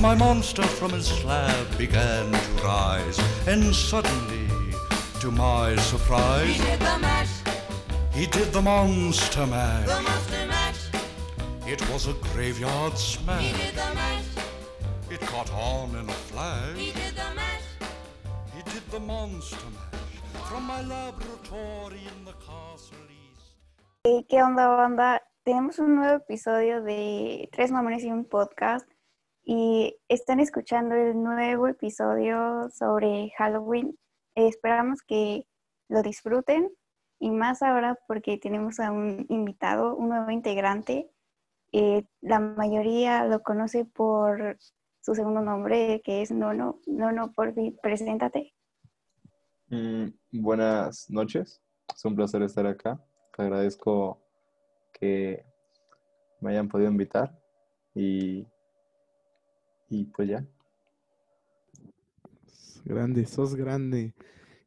For my monster from his slab began to rise, and suddenly, to my surprise, He did the mash, he did the monster mash. the monster mash. It was a graveyard He did the mash, It caught on in a he flash. did the mash. He did the monster mash from my laboratory in the castle east. Hey, ¿Qué onda, banda? Tenemos un nuevo episodio de Tres Mamones y un Podcast y están escuchando el nuevo episodio sobre Halloween. Esperamos que lo disfruten y más ahora porque tenemos a un invitado, un nuevo integrante. Eh, la mayoría lo conoce por su segundo nombre, que es Nono. Nono, por fin, preséntate. Mm, buenas noches, es un placer estar acá. Agradezco que me hayan podido invitar y, y pues ya. Grande, sos grande.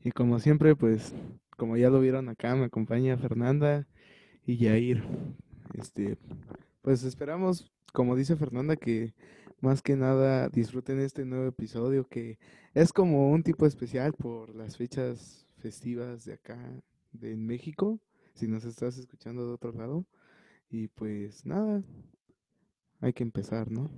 Y como siempre, pues, como ya lo vieron acá, me acompaña Fernanda y Yair. Este, pues esperamos, como dice Fernanda, que más que nada disfruten este nuevo episodio, que es como un tipo especial por las fechas festivas de acá, de México, si nos estás escuchando de otro lado. Y pues nada, hay que empezar, ¿no?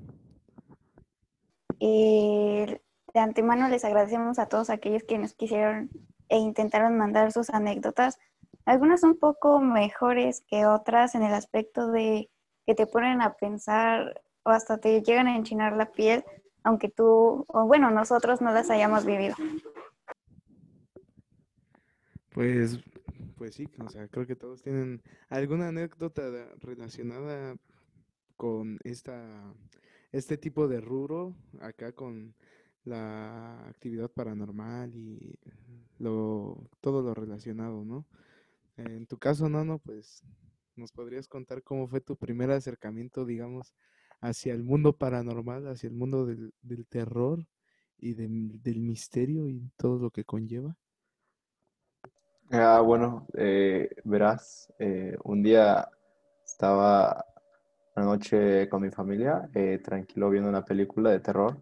Eh, de antemano les agradecemos a todos aquellos que nos quisieron e intentaron mandar sus anécdotas. Algunas un poco mejores que otras en el aspecto de que te ponen a pensar o hasta te llegan a enchinar la piel, aunque tú, o bueno, nosotros no las hayamos vivido. Pues, pues sí, o sea, creo que todos tienen alguna anécdota relacionada con esta, este tipo de rubro, acá con la actividad paranormal y lo, todo lo relacionado, ¿no? En tu caso, Nono, pues, ¿nos podrías contar cómo fue tu primer acercamiento, digamos, hacia el mundo paranormal, hacia el mundo del, del terror y del, del misterio y todo lo que conlleva? Ah, bueno, eh, verás, eh, un día estaba una noche con mi familia, eh, tranquilo viendo una película de terror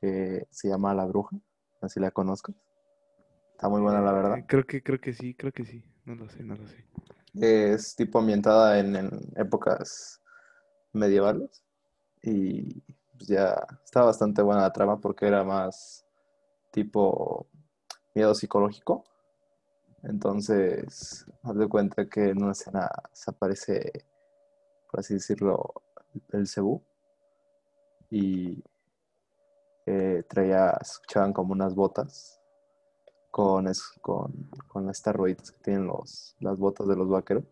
que se llama La Bruja, si la conozcas. Está muy buena, la verdad. Eh, Creo que, creo que sí, creo que sí. No lo sé, no lo sé. Es tipo ambientada en, en épocas medievales y pues ya está bastante buena la trama porque era más tipo miedo psicológico. Entonces, haz de cuenta que en una escena se aparece, por así decirlo, el cebú y eh, traía, escuchaban como unas botas con, es- con, con estas rueditas que tienen los, las botas de los vaqueros.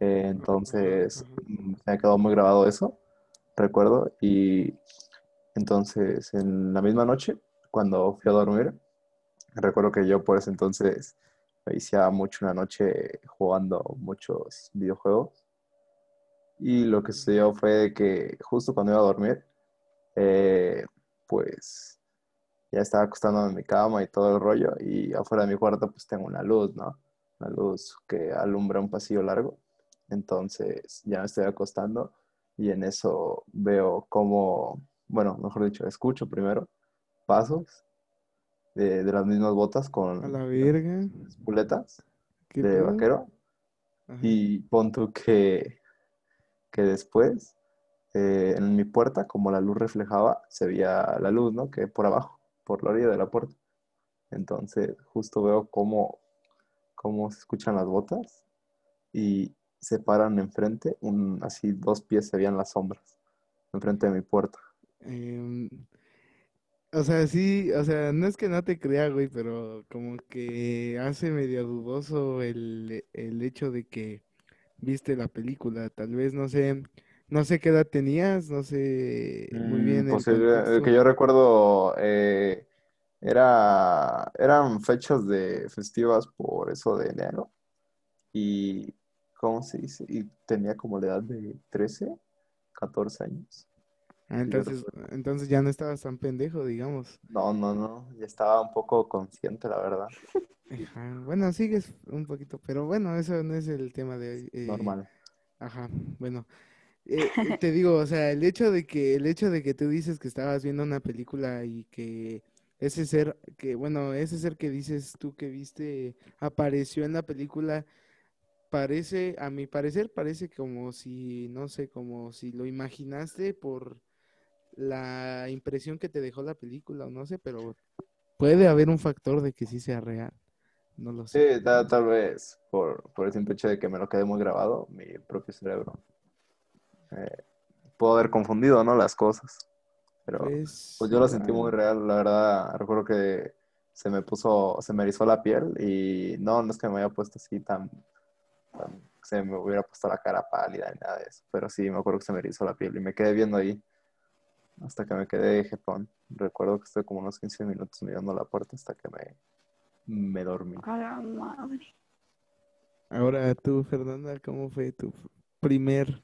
Eh, entonces, me ha quedado muy grabado eso, recuerdo. Y entonces, en la misma noche, cuando fui a dormir, recuerdo que yo por ese entonces me viciaba mucho una noche jugando muchos videojuegos. Y lo que sucedió fue que justo cuando iba a dormir, eh, pues ya estaba acostándome en mi cama y todo el rollo, y afuera de mi cuarto pues tengo una luz, ¿no? Una luz que alumbra un pasillo largo. Entonces ya me estoy acostando y en eso veo como, bueno, mejor dicho, escucho primero pasos de, de las mismas botas A con la verga. las puletas ¿Qué de vaquero. Ajá. Y pon tú que, que después eh, en mi puerta, como la luz reflejaba, se veía la luz, ¿no? Que por abajo, por la orilla de la puerta. Entonces, justo veo cómo, cómo se escuchan las botas y se paran enfrente, un, así dos pies se veían las sombras, enfrente de mi puerta. Em, o sea, sí, o sea, no es que no te crea, güey, pero como que hace medio dudoso el, el hecho de que viste la película. Tal vez, no sé, no sé qué edad tenías, no sé muy Mm, bien el posible- el contexto. que yo recuerdo eh, era, eran fechas de festivas por eso de enero y, ¿cómo se dice? Y tenía como la edad de 13, 14 años. Ah, entonces, entonces ya no estabas tan pendejo, digamos. No, no, no, ya estaba un poco consciente, la verdad. Ajá, Bueno, sigues un poquito, pero bueno, eso no es el tema de hoy. eh, Normal. Ajá, bueno. eh, eh, te digo, o sea, el hecho de que, el hecho de que tú dices que estabas viendo una película y que ese ser, que bueno, ese ser que dices tú que viste apareció en la película, parece, a mi parecer, parece como si, no sé, como si lo imaginaste por la impresión que te dejó la película, o no sé, pero puede haber un factor de que sí sea real. No lo sé. Sí, ta- tal, vez por, por el simple hecho de que me lo quedé muy grabado, mi propio cerebro. Eh, puedo haber confundido, ¿no? Las cosas. Pero Pues, pues yo lo sentí muy real, la verdad. Recuerdo que se me puso, se me erizó la piel y no, no es que me haya puesto así tan, tan- se me hubiera puesto la cara pálida ni nada de eso. Pero sí, me acuerdo que se me erizó la piel y me quedé viendo ahí hasta que me quedé jetón. Recuerdo que estuve como unos 15 minutos mirando la puerta hasta que me, me dormí. A la madre. Ahora tú, Fernanda, ¿cómo fue tu primer,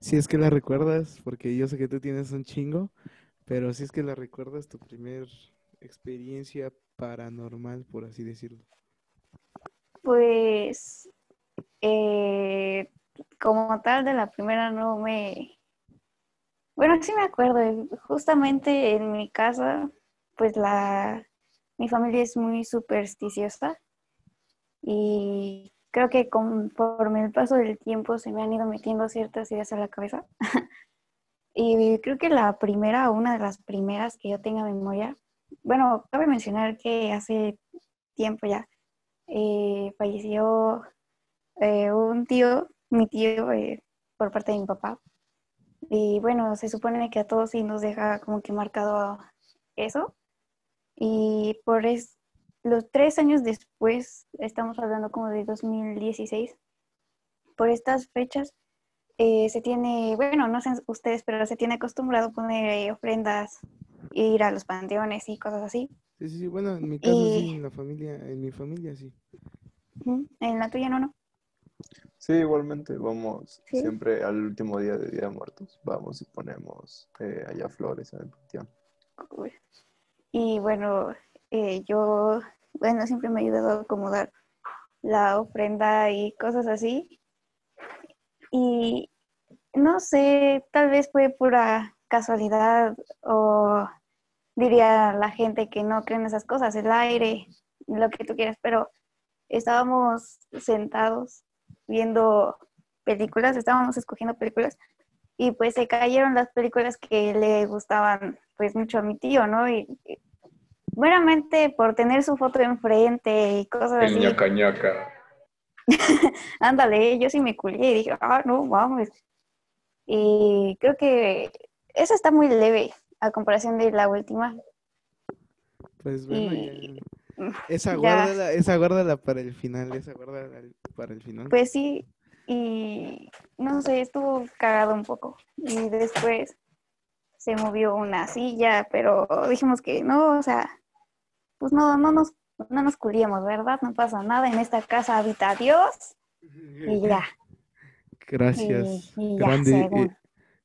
si es que la recuerdas, porque yo sé que tú tienes un chingo, pero si es que la recuerdas, tu primer experiencia paranormal, por así decirlo? Pues, eh, como tal de la primera no me... Bueno, sí me acuerdo, eh, justamente en mi casa, pues la... Mi familia es muy supersticiosa y creo que conforme el paso del tiempo se me han ido metiendo ciertas ideas a la cabeza. Y creo que la primera, una de las primeras que yo tenga memoria, bueno, cabe mencionar que hace tiempo ya eh, falleció eh, un tío, mi tío, eh, por parte de mi papá. Y bueno, se supone que a todos sí nos deja como que marcado eso. Y por es, los tres años después, estamos hablando como de 2016, por estas fechas, eh, se tiene, bueno, no sé ustedes, pero se tiene acostumbrado poner eh, ofrendas, ir a los panteones y cosas así. Sí, sí, sí, bueno, en mi caso sí, en la familia, en mi familia sí. En la tuya no, no. Sí, igualmente, vamos Sí. siempre al último día de Día de Muertos, vamos y ponemos eh, allá flores en el panteón. Cool. Y bueno, eh, yo, bueno, siempre me ha ayudado a acomodar la ofrenda y cosas así. Y no sé, tal vez fue pura casualidad o diría la gente que no creen esas cosas, el aire, lo que tú quieras, pero estábamos sentados viendo películas, estábamos escogiendo películas y pues se cayeron las películas que le gustaban pues mucho a mi tío, ¿no? Y, y meramente por tener su foto enfrente y cosas así. ñaca ñaca. Ándale, yo sí me culé y dije, ah, no, vamos. Y creo que esa está muy leve a comparación de la última. Pues bueno, Y- ya. Esa ya. guárdala, esa guárdala para el final, esa guárdala para el final. Pues sí, y no sé, estuvo cagado un poco. Y después se movió una silla, pero dijimos que no, o sea, pues no, no nos, no nos culiemos, ¿verdad? No pasa nada, en esta casa habita Dios y ya. Gracias. Y, y ya, grande, eh,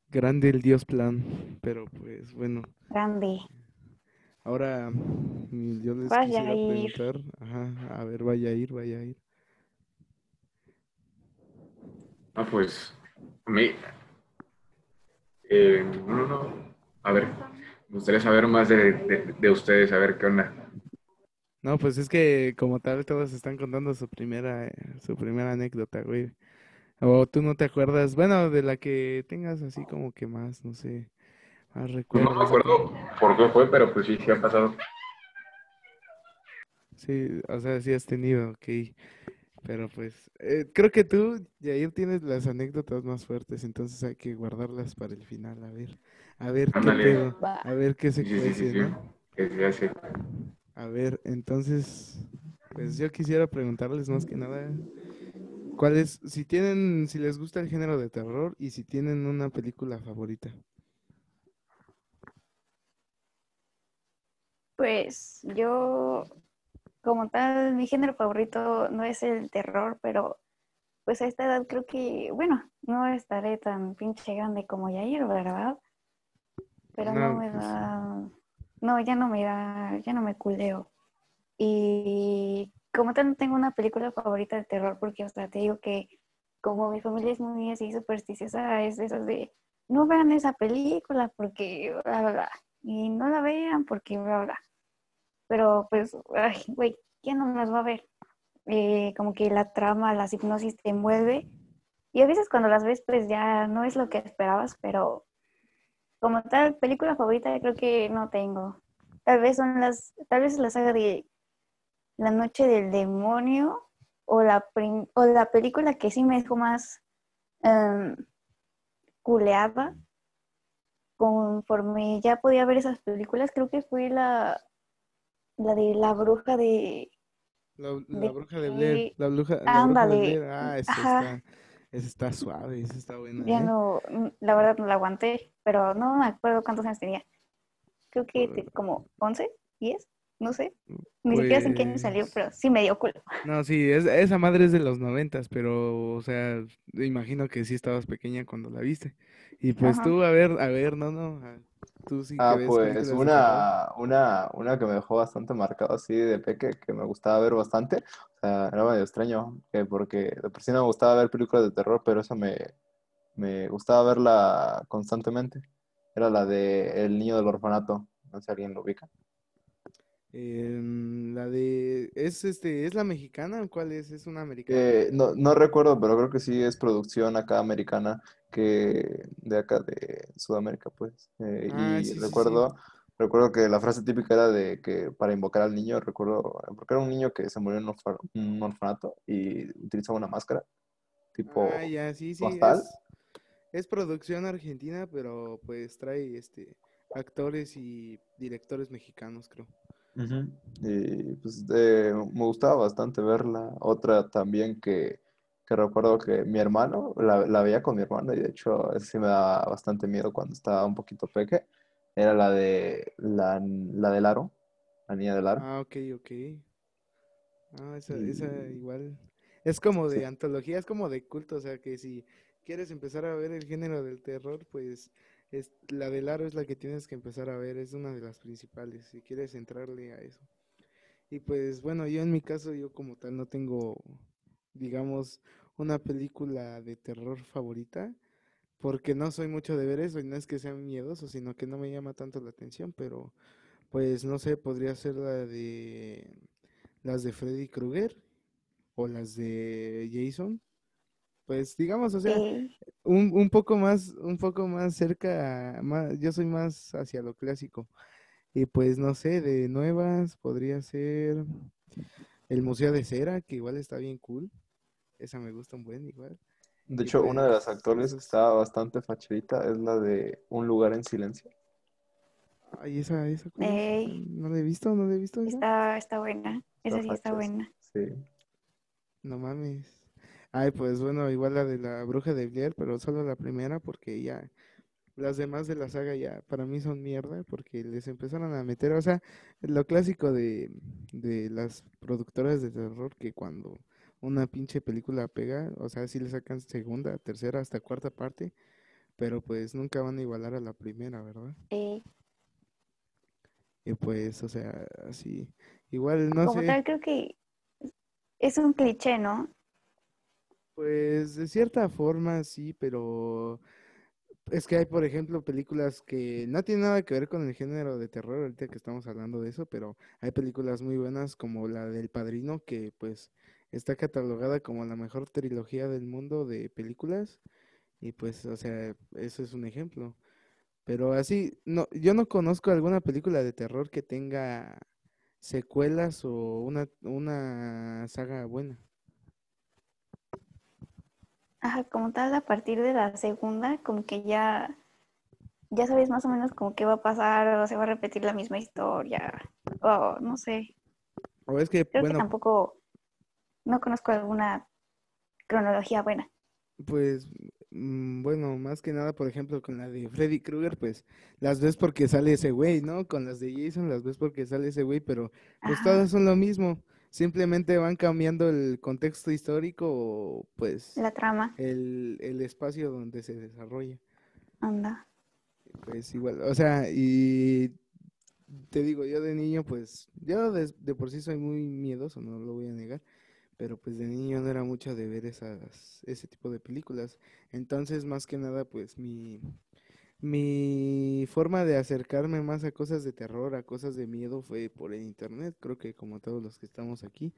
grande el Dios plan. Pero pues bueno, grande. ahora yo les Vaya quisiera a ir. preguntar, ajá, a ver, vaya a ir, vaya a ir. Ah, pues, a mí, eh, no, no, a ver, me gustaría saber más de, de, de ustedes, a ver qué onda. No, pues es que como tal todos están contando su primera, eh, su primera anécdota, güey. O tú no te acuerdas, bueno, de la que tengas así como que más, no sé, más recuerdos. no me acuerdo por qué fue, pero pues sí, sí ha pasado. Sí, o sea, sí has tenido, ok. Pero pues, eh, creo que tú, Yair, tienes las anécdotas más fuertes, entonces hay que guardarlas para el final, a ver, a ver qué Ándale. pedo, a ver qué se Sí, sí, sí, ¿no? que sí hace. A ver, entonces, pues yo quisiera preguntarles más que nada, ¿cuál es, si tienen, si les gusta el género de terror y si tienen una película favorita? Pues yo, como tal, mi género favorito no es el terror, pero pues a esta edad creo que, bueno, no estaré tan pinche grande como Yair, ¿verdad? Pero no, No, me da, no, ya no me da, ya no me culeo. Y como tal no tengo una película favorita de terror porque, o sea, te digo que como mi familia es muy así supersticiosa, es de esas de, no vean esa película porque, bla, bla, bla, y no la vean porque, bla, bla. Pero, pues, ay, güey, ¿quién no las va a ver? Eh, como que la trama, la hipnosis te envuelve. Y a veces cuando las ves, pues ya no es lo que esperabas, pero como tal, película favorita creo que no tengo. Tal vez son las, tal vez la saga de La Noche del Demonio o la, prim- o la película que sí me dejó más em, culeada conforme ya podía ver esas películas, creo que fue la, la de la bruja de... La, la de bruja de Blair. La bruja, la bruja de Ándale, Blair. Ah, esa está, esa está suave, esa está buena. Ya ¿eh? no, la verdad no la aguanté, pero no me acuerdo cuántos años tenía. Creo que como 11, 10, no sé. Ni siquiera sé en qué año salió, Pues- pero sí me dio culo. No, sí, es, esa madre es de los noventas, pero, o sea, imagino que sí estabas pequeña cuando la viste. Y pues Ajá. tú, a ver, a ver, no, no, tú sí que Ah, ves pues una, una, una que me dejó bastante marcado así de peque, que me gustaba ver bastante. O sea, era medio extraño, que porque de por sí no me gustaba ver películas de terror, pero esa me, me gustaba verla constantemente. Era la de El niño del orfanato. No sé si alguien lo ubica. Em, la de, ¿es este, es la mexicana o cuál es? Es una americana. Eh, no, no recuerdo, pero creo que sí es producción acá americana, que de acá de Sudamérica, pues. Eh, Ah, y sí, sí, sí. recuerdo, recuerdo que la frase típica era de que para invocar al niño, recuerdo, porque era un niño que se murió en un orfa- un orfanato y utilizaba una máscara, tipo Ah, ya, sí, sí, es, es producción argentina, pero pues trae este actores y directores mexicanos, creo. Ujú. Y pues eh, me gustaba bastante verla. Otra también que, que recuerdo que mi hermano, la, la veía con mi hermano y de hecho esa sí me daba bastante miedo cuando estaba un poquito peque. Era la de la, la del aro, la niña del aro. Ah, ok, ok. Ah, esa, esa igual. Es como de Sí. antología, es como de culto, o sea que si quieres empezar a ver el género del terror, pues es, la del aro es la que tienes que empezar a ver, es una de las principales, si quieres entrarle a eso. Y pues bueno, yo en mi caso, yo como tal no tengo, digamos, una película de terror favorita, porque no soy mucho de ver eso, y no es que sea miedoso, sino que no me llama tanto la atención, pero pues no sé, podría ser la de las de Freddy Krueger o las de Jason. Pues digamos, o sea, un, un poco más, un poco más cerca, más, yo soy más hacia lo clásico. Y pues no sé, de nuevas podría ser el Museo de Cera, que igual está bien cool. Esa me gusta un buen igual. De y hecho, una de las pues, actores que esos- estaba bastante facherita es la de Un lugar en silencio. Ay, esa, esa. No la he visto, no la he visto esa. está, está buena. Esa sí está buena. Sí. No mames. Ay, pues bueno, igual la de la Bruja de Blair, pero solo la primera porque ya las demás de la saga ya para mí son mierda porque les empezaron a meter, o sea, lo clásico de, de las productoras de terror que cuando una pinche película pega, o sea, sí le sacan segunda, tercera, hasta cuarta parte, pero pues nunca van a igualar a la primera, ¿verdad? Eh, Y pues, o sea, así, igual no como sé. tal, creo que es un cliché, ¿no? Pues de cierta forma sí, pero es que hay, por ejemplo, películas que no tienen nada que ver con el género de terror, ahorita que estamos hablando de eso, pero hay películas muy buenas como la del Padrino, que pues está catalogada como la mejor trilogía del mundo de películas, y pues, o sea, eso es un ejemplo. Pero así, no, yo no conozco alguna película de terror que tenga secuelas o una, una saga buena. Ajá, como tal, a partir de la segunda, como que ya, ya sabes más o menos como qué va a pasar, o se va a repetir la misma historia, o no sé. O es que, Creo bueno, que tampoco, no conozco alguna cronología buena. Pues, mm, bueno, más que nada, por ejemplo, con la de Freddy Krueger, pues las ves porque sale ese güey, ¿no? Con las de Jason las ves porque sale ese güey, pero pues Ajá. todas son lo mismo. Simplemente van cambiando el contexto histórico o pues La trama, el, el espacio donde se desarrolla. anda. Pues igual, o sea, y te digo, yo de niño, pues, yo de, de por sí soy muy miedoso, no lo voy a negar, pero pues de niño no era mucho de ver esas, ese tipo de películas. Entonces, más que nada, pues mi, mi forma de acercarme más a cosas de terror, a cosas de miedo fue por el internet, creo que como todos los que estamos aquí.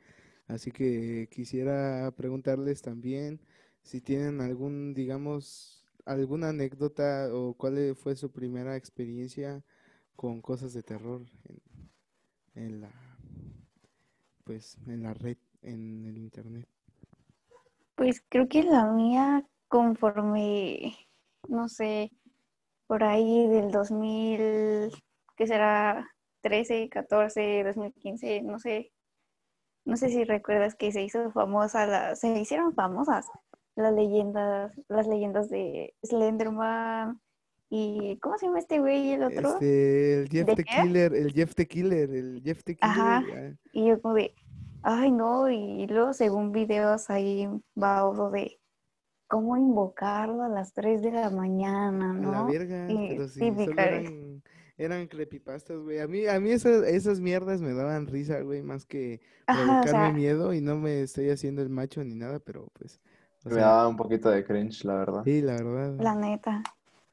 Así que quisiera preguntarles también si tienen algún, digamos, alguna anécdota o cuál e- fue su primera experiencia con cosas de terror en, en la, pues, en la red, en el internet. Pues creo que la mía, conforme, no sé, por ahí del 2000, ¿qué será? 13, 14, 2015, no sé. No sé si recuerdas que se hizo famosa, la, se hicieron famosas las leyendas, las leyendas de Slenderman y ¿cómo se llama este güey y el otro? Este, el Jeff ¿De the? Killer, el Jeff the Killer, el Jeff the Ajá. Killer. ah, Y yo como de, ay no, y luego según videos ahí va otro de cómo invocarlo a las 3 de la mañana, A la ¿no? verga, Y pero sí, típica eran, eran creepypastas, güey. A mí, a mí esas, esas mierdas me daban risa, güey, más que Ajá, o provocarme sea, miedo y no me estoy haciendo el macho ni nada, pero pues, o Me sea, daba un poquito de cringe, la verdad. sí, la verdad. la neta,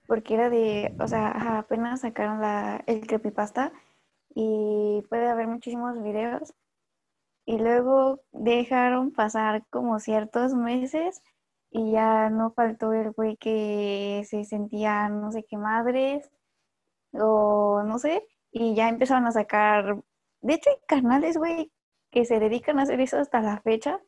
porque era de, o sea, ajá, apenas sacaron la, el creepypasta y puede haber muchísimos videos y luego dejaron pasar como ciertos meses y ya no faltó el güey que se sentía no sé qué madres o no sé y ya empezaron a sacar, de hecho hay canales, güey, que se dedican a hacer eso hasta la fecha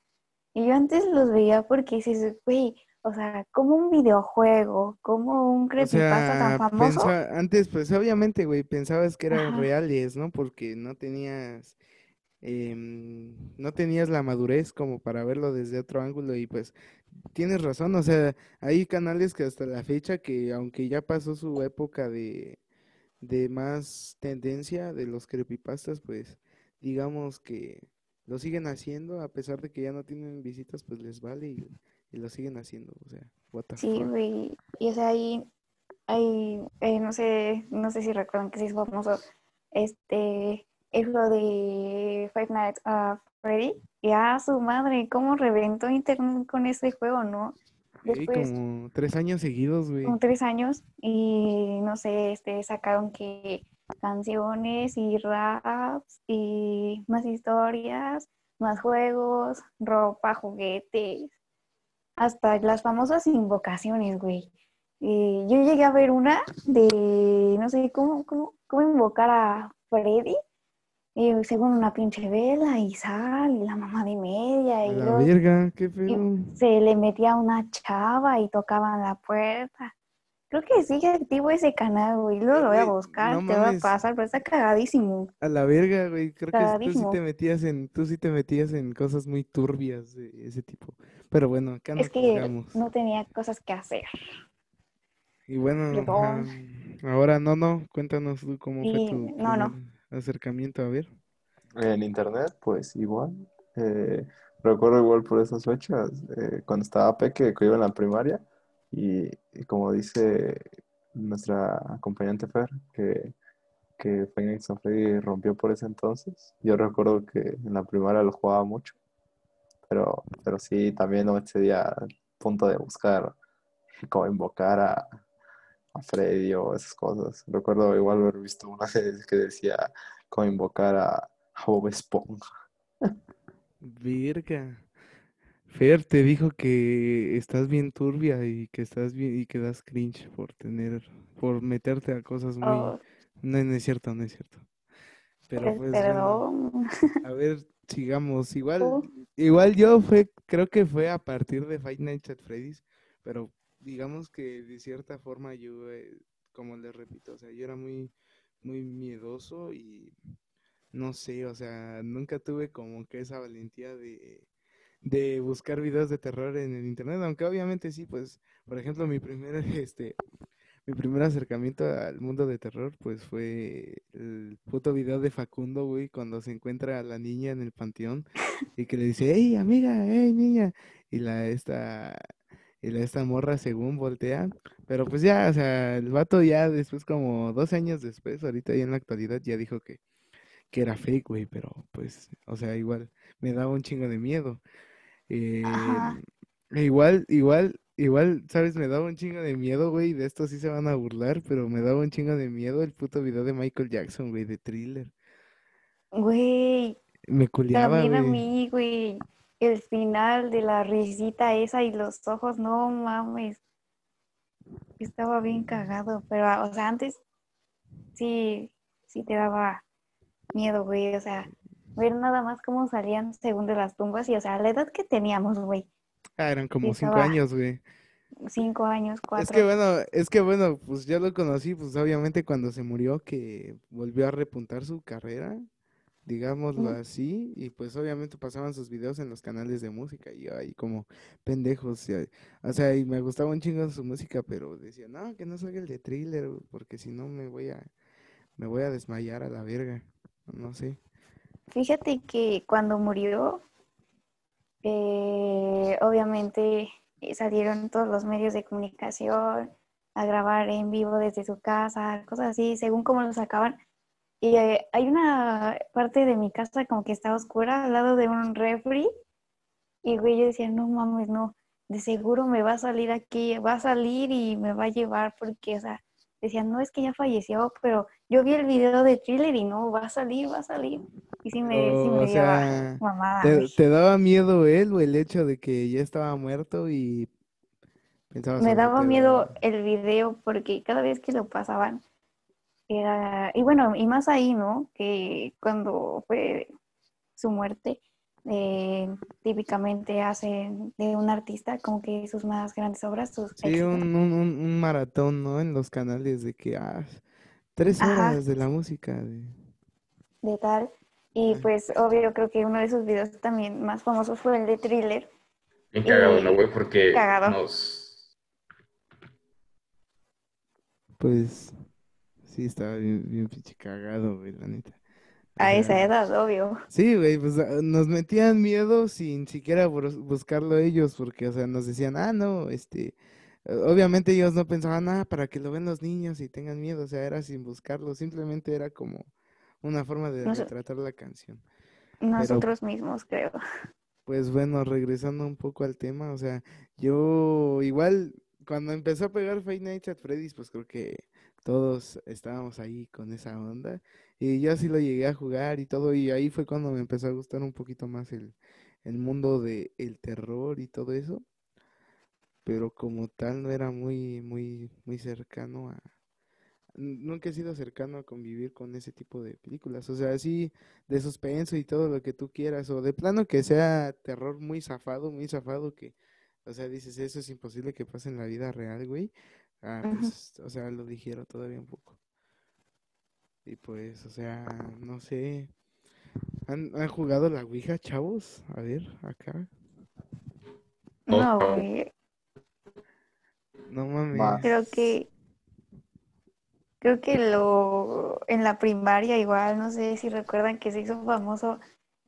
y yo antes los veía porque dices, güey, o sea, como un videojuego, como un O creepypasta tan famoso. antes, pues obviamente, güey, pensabas que eran Ajá. reales, ¿no? Porque no tenías, em, no tenías la madurez como para verlo desde otro ángulo y pues tienes razón, o sea, hay canales que hasta la fecha que aunque ya pasó su época de, de más tendencia de los creepypastas, pues digamos que lo siguen haciendo a pesar de que ya no tienen visitas, pues les vale y, y lo siguen haciendo, o sea, what the Sí, güey. Y o sea, ahí, ahí eh, no sé, no sé si recuerdan que sí es famoso, este, es lo de Five Nights at Freddy. Y a su madre, cómo reventó internet con ese juego, ¿no? Después, como tres años seguidos, güey. como tres años, y no sé, este, sacaron que canciones y raps y más historias, más juegos, ropa, juguetes, hasta las famosas invocaciones, güey. Yo llegué a ver una de, no sé, cómo, cómo, cómo invocar a Freddy, y según una pinche vela y sal, y la mamá de media, y la verga, qué pedo. se le metía una chava y tocaban la puerta. Creo que sigue activo ese canal, güey. Luego Eh, lo voy a buscar, no te voy a pasar, pero está cagadísimo. A la verga, güey. Creo que tú sí Cagadísimo. te metías en, tú sí te metías en cosas muy turbias de ese tipo. Pero bueno, acá no Es que no tenía cosas que hacer. Y bueno, ah, ahora no, no, cuéntanos tú cómo fue Y tu no, no. Acercamiento, a ver. En internet, pues igual. Eh, recuerdo igual por esas fechas, eh, cuando estaba peque, que iba en la primaria, y, como dice nuestra acompañante Fer, que, que Nights at Freddy rompió por ese entonces. Yo recuerdo que en la primaria lo jugaba mucho, pero, pero sí, también no excedía al punto de buscar cómo invocar a, a Freddy o esas cosas. Recuerdo igual haber visto una vez que decía cómo invocar a, a Bob Esponja. Verga. Fer te dijo que estás bien turbia y que estás bien y que das cringe por tener, por meterte a cosas muy, Oh, no, no es cierto, no es cierto. Pero pues, bueno, a ver, sigamos. Igual, Oh, igual yo fue, creo que fue a partir de Five Nights at Freddy's, pero digamos que de cierta forma yo, eh, como les repito, o sea, yo era muy, muy miedoso y no sé, o sea, nunca tuve como que esa valentía de, de buscar videos de terror en el internet, aunque obviamente sí, pues, por ejemplo, mi primer, este, mi primer acercamiento al mundo de terror, pues fue el puto video de Facundo, güey, cuando se encuentra a la niña en el panteón y que le dice, hey, amiga, hey, niña, y la, esta, Y la- esta morra según voltea. Pero pues ya, o sea, el vato ya después, como dos años después, ahorita ya en la actualidad, ya dijo que, que era fake, güey. Pero pues, o sea, igual me daba un chingo de miedo. Eh, igual, igual, igual, ¿sabes? Me daba un chingo de miedo, güey. De esto sí se van a burlar, pero me daba un chingo de miedo el puto video de Michael Jackson, güey, de Thriller. Güey, Me culiaba, también a mí, güey. El final de la risita esa y los ojos, no mames. Estaba bien cagado, pero, ah, o sea, antes sí, sí te daba miedo, güey. O sea, ver nada más cómo salían según de las tumbas y, o sea, la edad que teníamos, güey. Ah, eran como cinco estaba- años, güey. Cinco años, Es cuatro. que bueno, es que bueno, pues yo lo conocí, pues obviamente cuando se murió que volvió a repuntar su carrera, digámoslo así, y pues obviamente pasaban sus videos en los canales de música y yo ahí como pendejos, o sea, y me gustaba un chingo su música, pero decía, no, que no salga el de Thriller, porque si no me voy a, me voy a desmayar a la verga, no sé. Fíjate que cuando murió, eh, obviamente eh, salieron todos los medios de comunicación a grabar en vivo desde su casa, cosas así, según cómo lo sacaban. Y eh, hay una parte de mi casa como que está oscura al lado de un refri. Y güey, yo decía, no mames, no, de seguro me va a salir aquí, va a salir y me va a llevar porque, o sea, decían, no es que ya falleció, pero yo vi el video de thriller y no, va a salir, va a salir. Y sí me, sí O, me o sea, mamada, ¿te, daba miedo él o el hecho de que ya estaba muerto y pensabas Me daba miedo el video porque cada vez que lo pasaban era, y bueno, y más ahí, ¿no? Que cuando fue su muerte, eh, típicamente hacen de un artista como que sus más grandes obras, sus Sí, un, un, un- un maratón, ¿no? En los canales de que, ah, tres Ajá. horas de la música. De... de tal. Y pues obvio creo que uno de esos videos también más famosos fue el de Thriller. Bien cagado, ¿no, Y- güey? Porque cagado. nos... Pues, sí, estaba bien, bien pinche cagado, güey, la neta. O A esa edad, obvio. Sí, güey, pues ah, nos metían miedo sin siquiera bus- buscarlo ellos, porque, o sea, nos decían, ah, no, este, obviamente ellos no pensaban, ah, para que lo ven los niños y tengan miedo, o sea, era sin buscarlo, simplemente era como una forma de Nos- retratar la canción. Nosotros mismos, creo. Pues bueno, regresando un poco al tema, o sea, yo igual cuando empezó a pegar Five Nights at Freddy's, pues creo que todos estábamos ahí con esa onda y yo sí lo llegué a jugar y todo y ahí fue cuando me empezó a gustar un poquito más el, el mundo de el terror y todo eso, pero como tal no era muy, muy, muy cercano a, nunca he sido cercano a convivir con ese tipo de películas, o sea, sí de suspenso y todo lo que tú quieras, o de plano que sea terror muy zafado, muy zafado, que, o sea, dices, eso es imposible que pase en la vida real, güey. Ah, pues, o sea, lo digiero todavía un poco. Y pues, o sea, no sé. ¿Han, han jugado la Ouija, chavos? A ver, acá. No, No. güey. No mames. Creo que creo que lo en la primaria igual, no sé si recuerdan que se hizo famoso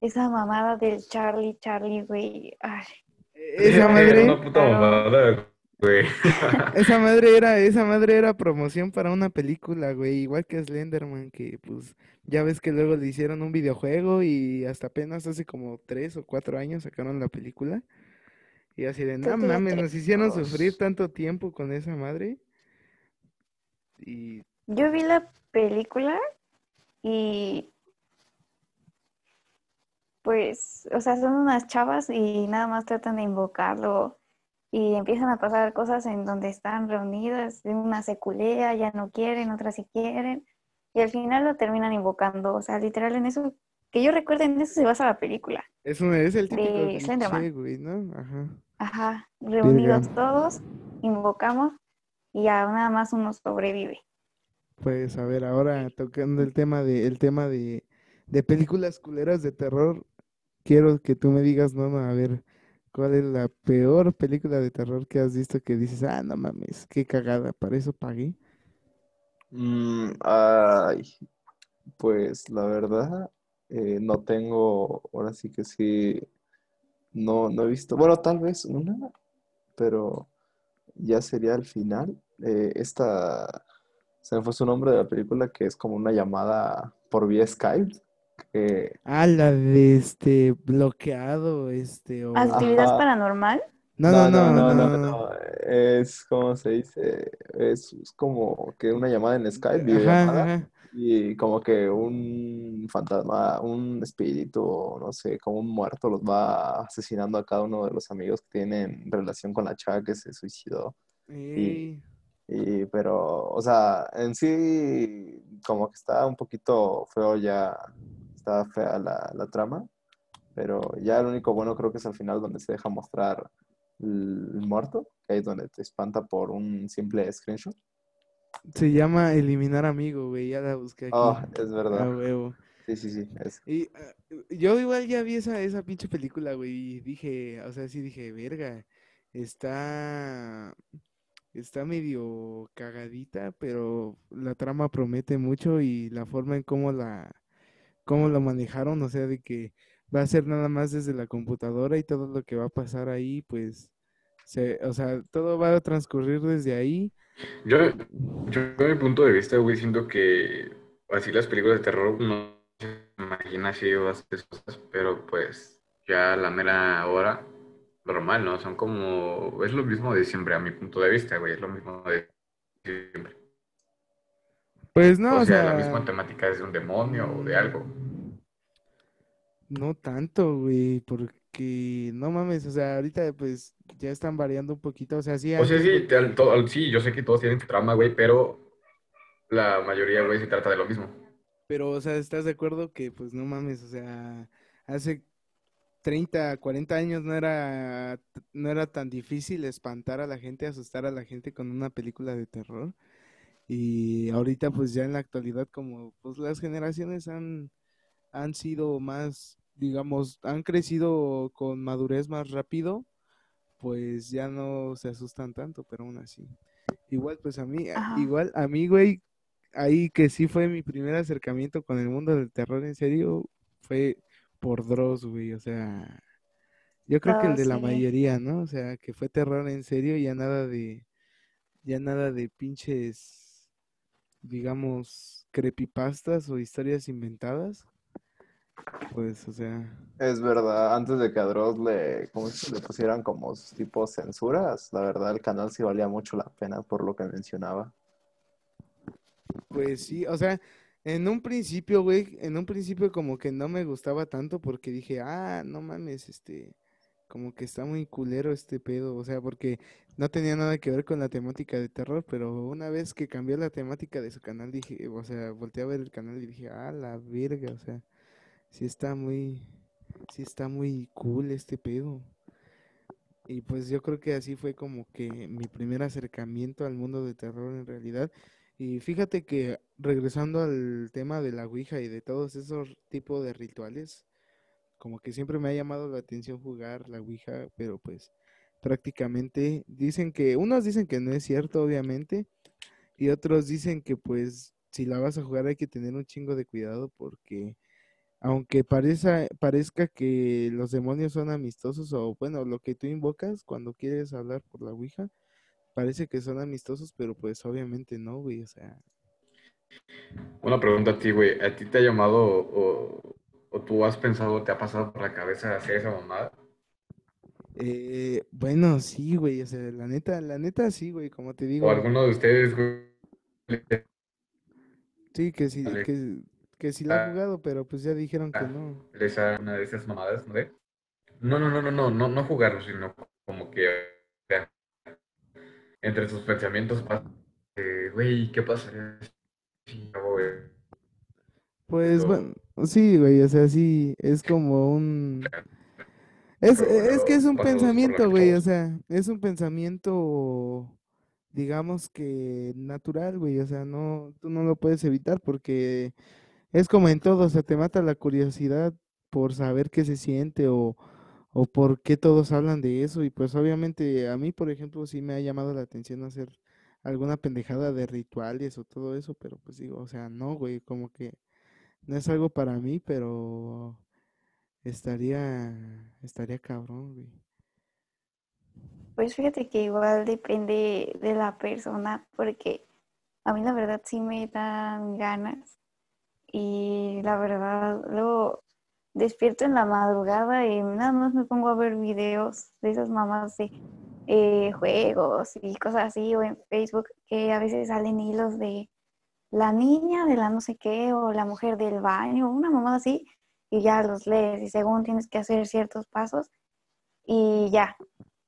esa mamada del Charlie, Charlie, güey. Ay, Esa Era madre, una puta mamada, güey. esa madre era, esa madre era promoción para una película, güey, igual que Slenderman, que pues ya ves que luego le hicieron un videojuego y hasta apenas hace como tres o cuatro años sacaron la película. Y así de, no mames, nos hicieron sufrir tanto tiempo con esa madre. Y Yo vi la película y pues, o sea, son unas chavas y nada más tratan de invocarlo y empiezan a pasar cosas en donde están reunidas, una se culea, ya no quieren, otras sí quieren y al final lo terminan invocando, o sea, literal en eso, que yo recuerde, en eso se basa la película. es, un, es el típico De cliché, Slenderman. güey, ¿no? Ajá. Ajá, reunidos todos, invocamos y ya nada más uno sobrevive. Pues a ver, ahora tocando el tema de, el tema de, de películas culeras de terror, quiero que tú me digas, no, no, a ver, ¿cuál es la peor película de terror que has visto que dices, ah, no mames, qué cagada, para eso pagué? Mm, ay, pues la verdad, eh, no tengo, ahora sí que sí, no, no he visto, bueno, tal vez una, pero ya sería el final. Eh, esta, se me fue su nombre de la película, que es como una llamada por vía Skype. Que- Ah, la de este bloqueado, este, o... Actividad Ajá. paranormal. No, no, no, no, no, no, Es como se dice, es, es como que una llamada en Skype, Ajá, videollamada, ajá. y como que un fantasma, un espíritu, no sé, como un muerto los va asesinando a cada uno de los amigos que tienen relación con la chava que se suicidó. Ey, Y, pero, o sea, en sí, como que está un poquito feo ya, está fea la, la trama, pero ya lo único bueno creo que es al final donde se deja mostrar el, muerto, que ahí es donde te espanta por un simple screenshot. Se llama Eliminar Amigo, güey, ya la busqué aquí. Ah, es A verdad. huevo. Sí, sí, sí. es- Y ah, yo igual ya vi esa, esa pinche película, güey, y dije, o sea, sí dije, verga, está, está medio cagadita, pero la trama promete mucho y la forma en cómo la, cómo lo manejaron, o sea, de que va a ser nada más desde la computadora y todo lo que va a pasar ahí, pues, se, o sea, todo va a transcurrir desde ahí. Yo, yo, de mi punto de vista, güey, siento que así las películas de terror no se imagina así bastantes cosas, pero pues ya la mera hora, normal, ¿no? Son como, es lo mismo de siempre, a mi punto de vista, güey, es lo mismo de siempre. Pues no, O o sea, sea, la misma temática es de un demonio o de algo. No tanto, güey, porque no mames, o sea, ahorita pues ya están variando un poquito, o sea, sí O sea, sí, güey, te- al- to- al- sí, yo sé que todos tienen su trama, güey, pero la mayoría, güey, se trata de lo mismo. pero, o sea, ¿estás de acuerdo que pues no mames, o sea, hace 30, 40 años no era, no era tan difícil espantar a la gente, asustar a la gente con una película de terror? Y ahorita pues ya en la actualidad como pues las generaciones han, han sido más, digamos, han crecido con madurez más rápido, pues ya no se asustan tanto, pero aún así. Igual pues a mí, Ajá. igual a mí, güey, ahí que sí fue mi primer acercamiento con el mundo del terror en serio, fue por Dross, güey, o sea, yo creo que el Oh, de la mayoría, ¿no? O sea, que fue terror en serio, ya nada de, ya nada de pinches, digamos, creepypastas o historias inventadas. Pues, o sea, Es verdad, antes de que a Dross le, ¿cómo se le pusieran como sus tipos censuras, la verdad el canal sí valía mucho la pena por lo que mencionaba. pues sí, o sea, en un principio, güey, en un principio como que no me gustaba tanto porque dije, ah, no mames, este, como que está muy culero este pedo, o sea, porque no tenía nada que ver con la temática de terror, pero una vez que cambió la temática de su canal, dije, o sea, volteé a ver el canal y dije, ah, la verga, o sea, sí está muy, sí está muy cool este pedo. Y pues yo creo que así fue como que mi primer acercamiento al mundo de terror en realidad. Y fíjate que regresando al tema de la Ouija y de todos esos tipos de rituales, como que siempre me ha llamado la atención jugar la Ouija, pero pues prácticamente dicen que, unos dicen que no es cierto, obviamente, y otros dicen que pues si la vas a jugar hay que tener un chingo de cuidado porque aunque parezca, parezca que los demonios son amistosos o bueno, lo que tú invocas cuando quieres hablar por la Ouija, parece que son amistosos, pero pues obviamente no, güey, o sea, Una pregunta a ti, güey, ¿a ti te ha llamado o, o tú has pensado, te ha pasado por la cabeza hacer esa mamada? eh, bueno, sí, güey, o sea, la neta, la neta sí, güey, como te ¿O digo, alguno de ustedes, güey, sí, que sí, que, que sí la ha Ah. jugado, pero pues ya dijeron que Ah. no. les ha una de esas mamadas, ¿no? No, no, no, no, no, no, no jugarlo, sino como que o sea, entre sus pensamientos pasa, eh, güey, ¿qué pasaría si esto? Pues bueno, sí, güey, o sea, sí, es como un... Es, es que es un pensamiento, güey, o sea, es un pensamiento, digamos que natural, güey, o sea, no, tú no lo puedes evitar porque es como en todo, o sea, te mata la curiosidad por saber qué se siente o, o por qué todos hablan de eso y pues obviamente a mí, por ejemplo, sí me ha llamado la atención hacer alguna pendejada de rituales o todo eso, pero pues digo, o sea, no, güey, como que no es algo para mí, pero estaría, estaría cabrón, güey. Pues fíjate que igual depende de la persona, porque a mí la verdad sí me dan ganas y la verdad luego despierto en la madrugada y nada más me pongo a ver videos de esas mamás de eh, juegos y cosas así o en Facebook que a veces salen hilos de la niña de la no sé qué o la mujer del baño, una mamada así y ya los lees y según tienes que hacer ciertos pasos y ya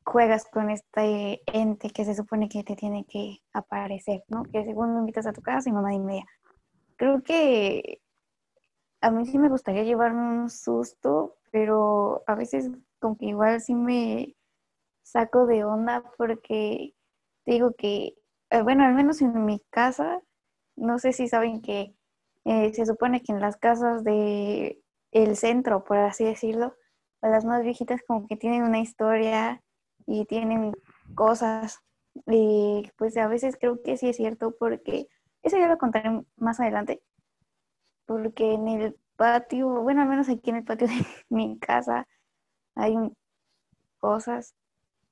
juegas con este ente que se supone que te tiene que aparecer, ¿no? Que según lo invitas a tu casa y mamá media. Creo que a mí sí me gustaría llevarme un susto, pero a veces como que igual sí me saco de onda porque digo que, eh, bueno, al menos en mi casa, no sé si saben que eh, se supone que en las casas de el centro, por así decirlo, las más viejitas como que tienen una historia y tienen cosas. Y pues a veces creo que sí es cierto porque eso ya lo contaré más adelante. Porque en el patio, bueno, al menos aquí en el patio de mi casa hay cosas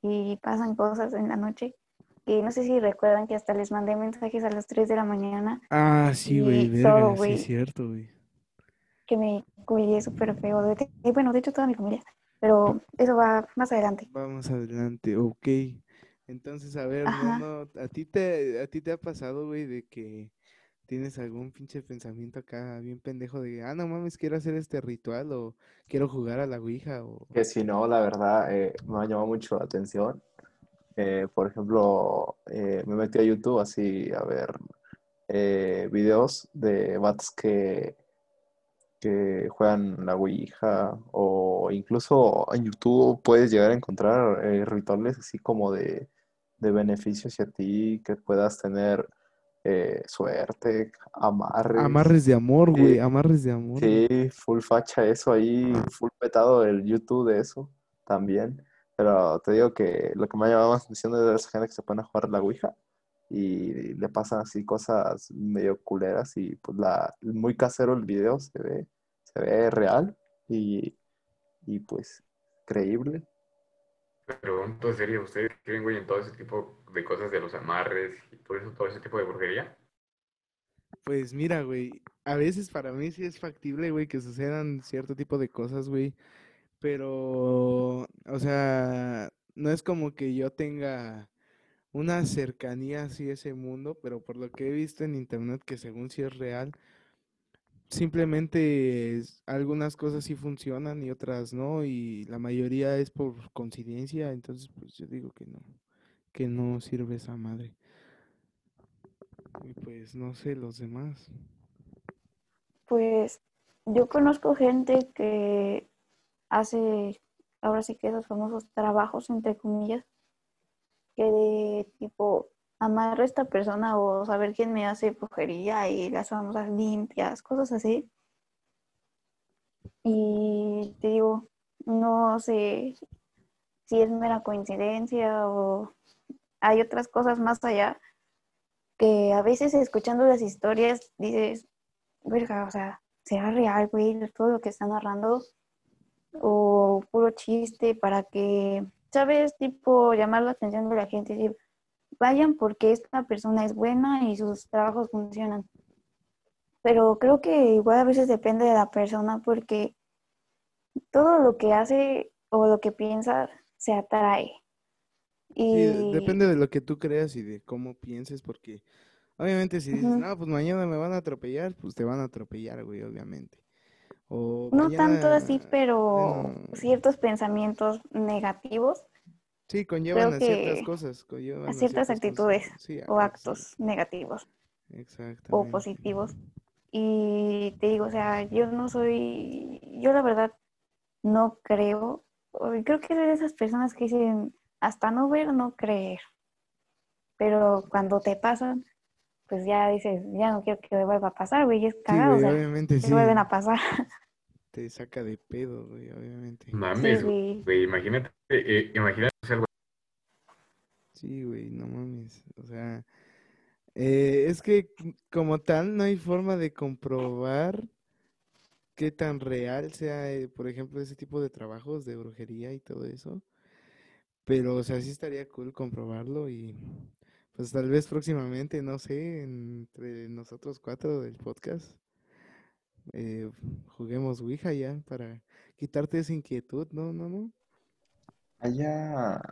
y pasan cosas en la noche. Y no sé si recuerdan que hasta les mandé mensajes a las 3 de la mañana Ah, sí, güey, sí es cierto, güey. que me cuidé súper feo. De- y bueno, de hecho toda mi familia. Pero eso va más adelante. Vamos adelante, ok. Entonces, a ver, Ajá. no, no, ¿a ti te, a ti te ha pasado, güey, de que tienes algún pinche pensamiento acá bien pendejo de, ah, no mames, quiero hacer este ritual o quiero jugar a la Ouija o... Que si no, la verdad, eh, me ha llamado mucho la atención. Eh, por ejemplo, eh, me metí a YouTube así a ver eh, videos de vatos que, que juegan la Ouija o incluso en YouTube puedes llegar a encontrar eh, rituales así como de, de beneficios hacia ti, que puedas tener eh, suerte, amarres. Amarres de amor, güey, amarres de amor. Sí, full facha eso ahí, full petado el YouTube de eso también. Pero te digo que lo que me ha llamado más la atención es de esa gente que se pone a jugar la Ouija y le pasan así cosas medio culeras y pues la, muy casero el video se ve, se ve real y, y pues creíble. Pregunto en serio, ¿ustedes creen, güey, en todo ese tipo de cosas de los amarres y todo eso, todo ese tipo de brujería? Pues mira, güey, a veces para mí sí es factible, güey, que sucedan cierto tipo de cosas, güey, pero, o sea, no es como que yo tenga una cercanía así a ese mundo, pero por lo que he visto en internet, que según sí es real, simplemente algunas cosas sí funcionan y otras no, y la mayoría es por coincidencia, entonces pues yo digo que no, que no sirve esa madre. Y pues no sé los demás. Pues yo conozco gente que hace, ahora sí que esos famosos trabajos, entre comillas, que de tipo amarra a esta persona o saber quién me hace brujería y las famosas limpias, cosas así. Y te digo, no sé si es mera coincidencia o hay otras cosas más allá que a veces escuchando las historias dices, verga, o sea, ¿será real, güey, todo lo que está narrando? O puro chiste para que, ¿sabes? Tipo, llamar la atención de la gente, decir, vayan porque esta persona es buena y sus trabajos funcionan. Pero creo que igual a veces depende de la persona porque todo lo que hace o lo que piensa se atrae. Sí, Y de- depende de lo que tú creas y de cómo pienses, porque obviamente si dices, no, pues mañana me van a atropellar, pues te van a atropellar, güey, obviamente. O no tanto así, pero ciertos pensamientos negativos sí, conllevan a ciertas cosas, conllevan a ciertas ciertas actitudes. Sí, o actos negativos o positivos. Y te digo, o sea, yo no soy, yo la verdad no creo, creo que soy de esas personas que dicen, hasta no ver, no creer. Pero cuando te pasan, pues ya dices, ya no quiero que me vuelva a pasar, güey, y es cagado, o güey, sea, obviamente te sí, vuelven a pasar. te saca de pedo, güey, obviamente. Mames, güey. güey, imagínate, eh, imagínate algo Sí, güey, no mames. O sea, eh, es que como tal no hay forma de comprobar qué tan real sea, eh, por ejemplo, ese tipo de trabajos de brujería y todo eso. Pero, o sea, sí estaría cool comprobarlo y pues tal vez próximamente, no sé, entre nosotros cuatro del podcast, eh, juguemos Ouija ya para quitarte esa inquietud, ¿no? ¿No? ¿No? Allá,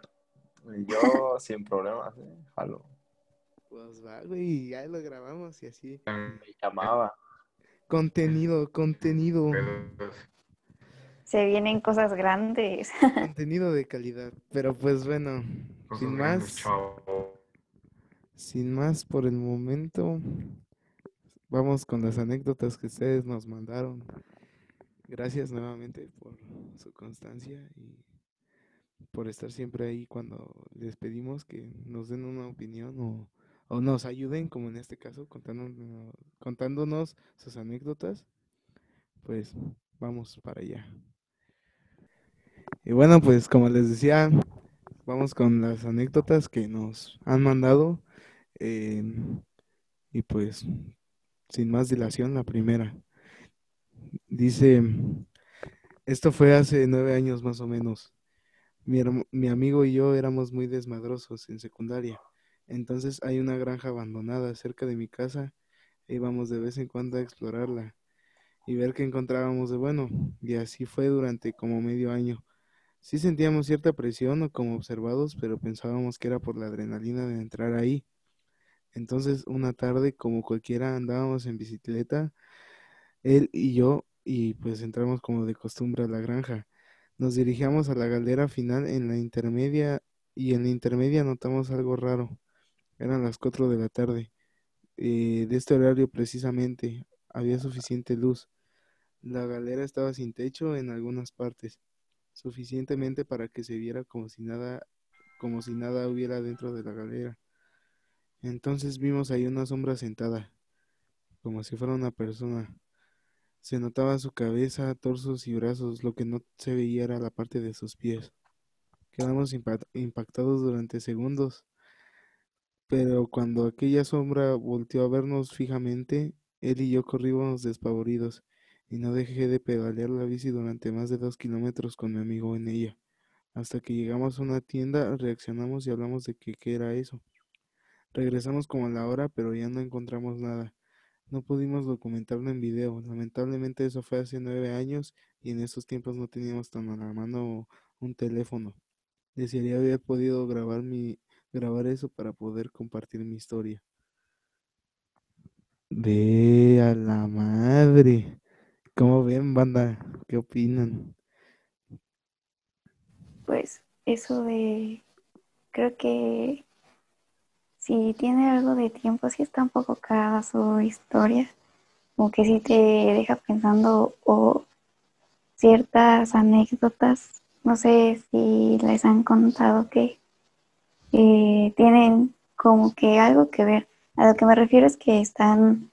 yo sin problemas, ¿eh? Jalo. Pues va, güey, ya lo grabamos y así. Me llamaba. Contenido, contenido. Se vienen cosas grandes. contenido de calidad. Pero pues bueno, Cosas sin más, chavo. Sin más por el momento, vamos con las anécdotas que ustedes nos mandaron. Gracias nuevamente por su constancia y por estar siempre ahí cuando les pedimos que nos den una opinión o, o nos ayuden, como en este caso, contándonos, contándonos sus anécdotas. Pues vamos para allá. Y bueno, pues como les decía, vamos con las anécdotas que nos han mandado. Eh, y pues, sin más dilación, la primera. Dice, esto fue hace nueve años más o menos. Mi, mi amigo y yo éramos muy desmadrosos en secundaria. Entonces hay una granja abandonada cerca de mi casa e íbamos de vez en cuando a explorarla y ver qué encontrábamos de bueno. Y así fue durante como medio año. Sí sentíamos cierta presión o como observados, pero pensábamos que era por la adrenalina de entrar ahí. Entonces, una tarde, como cualquiera, andábamos en bicicleta, él y yo, y pues entramos como de costumbre a la granja. Nos dirigíamos a la galdera final en la intermedia, y en la intermedia notamos algo raro. Eran las cuatro de la tarde. Eh, de este horario precisamente, había suficiente luz. La galera estaba sin techo en algunas partes, suficientemente para que se viera como si nada, como si nada hubiera dentro de la galera. Entonces vimos ahí una sombra sentada, como si fuera una persona. Se notaba su cabeza, torsos y brazos, lo que no se veía era la parte de sus pies. Quedamos impa- impactados durante segundos, pero cuando aquella sombra volteó a vernos fijamente, él y yo corrimos despavoridos, y no dejé de pedalear la bici durante más de dos kilómetros con mi amigo en ella. Hasta que llegamos a una tienda, reaccionamos y hablamos de que qué era eso. Regresamos como a la hora, pero ya no encontramos nada. No pudimos documentarlo en video. Lamentablemente eso fue hace nueve años y en esos tiempos no teníamos tan a la mano un teléfono. Desearía haber podido grabar mi, grabar eso para poder compartir mi historia. Ve a la madre. ¿Cómo ven, banda? ¿Qué opinan? Pues eso de, creo que si tiene algo de tiempo, sí está un poco cara su historia, como que sí te deja pensando o ciertas anécdotas, no sé si les han contado que eh, tienen como que algo que ver. A lo que me refiero es que están,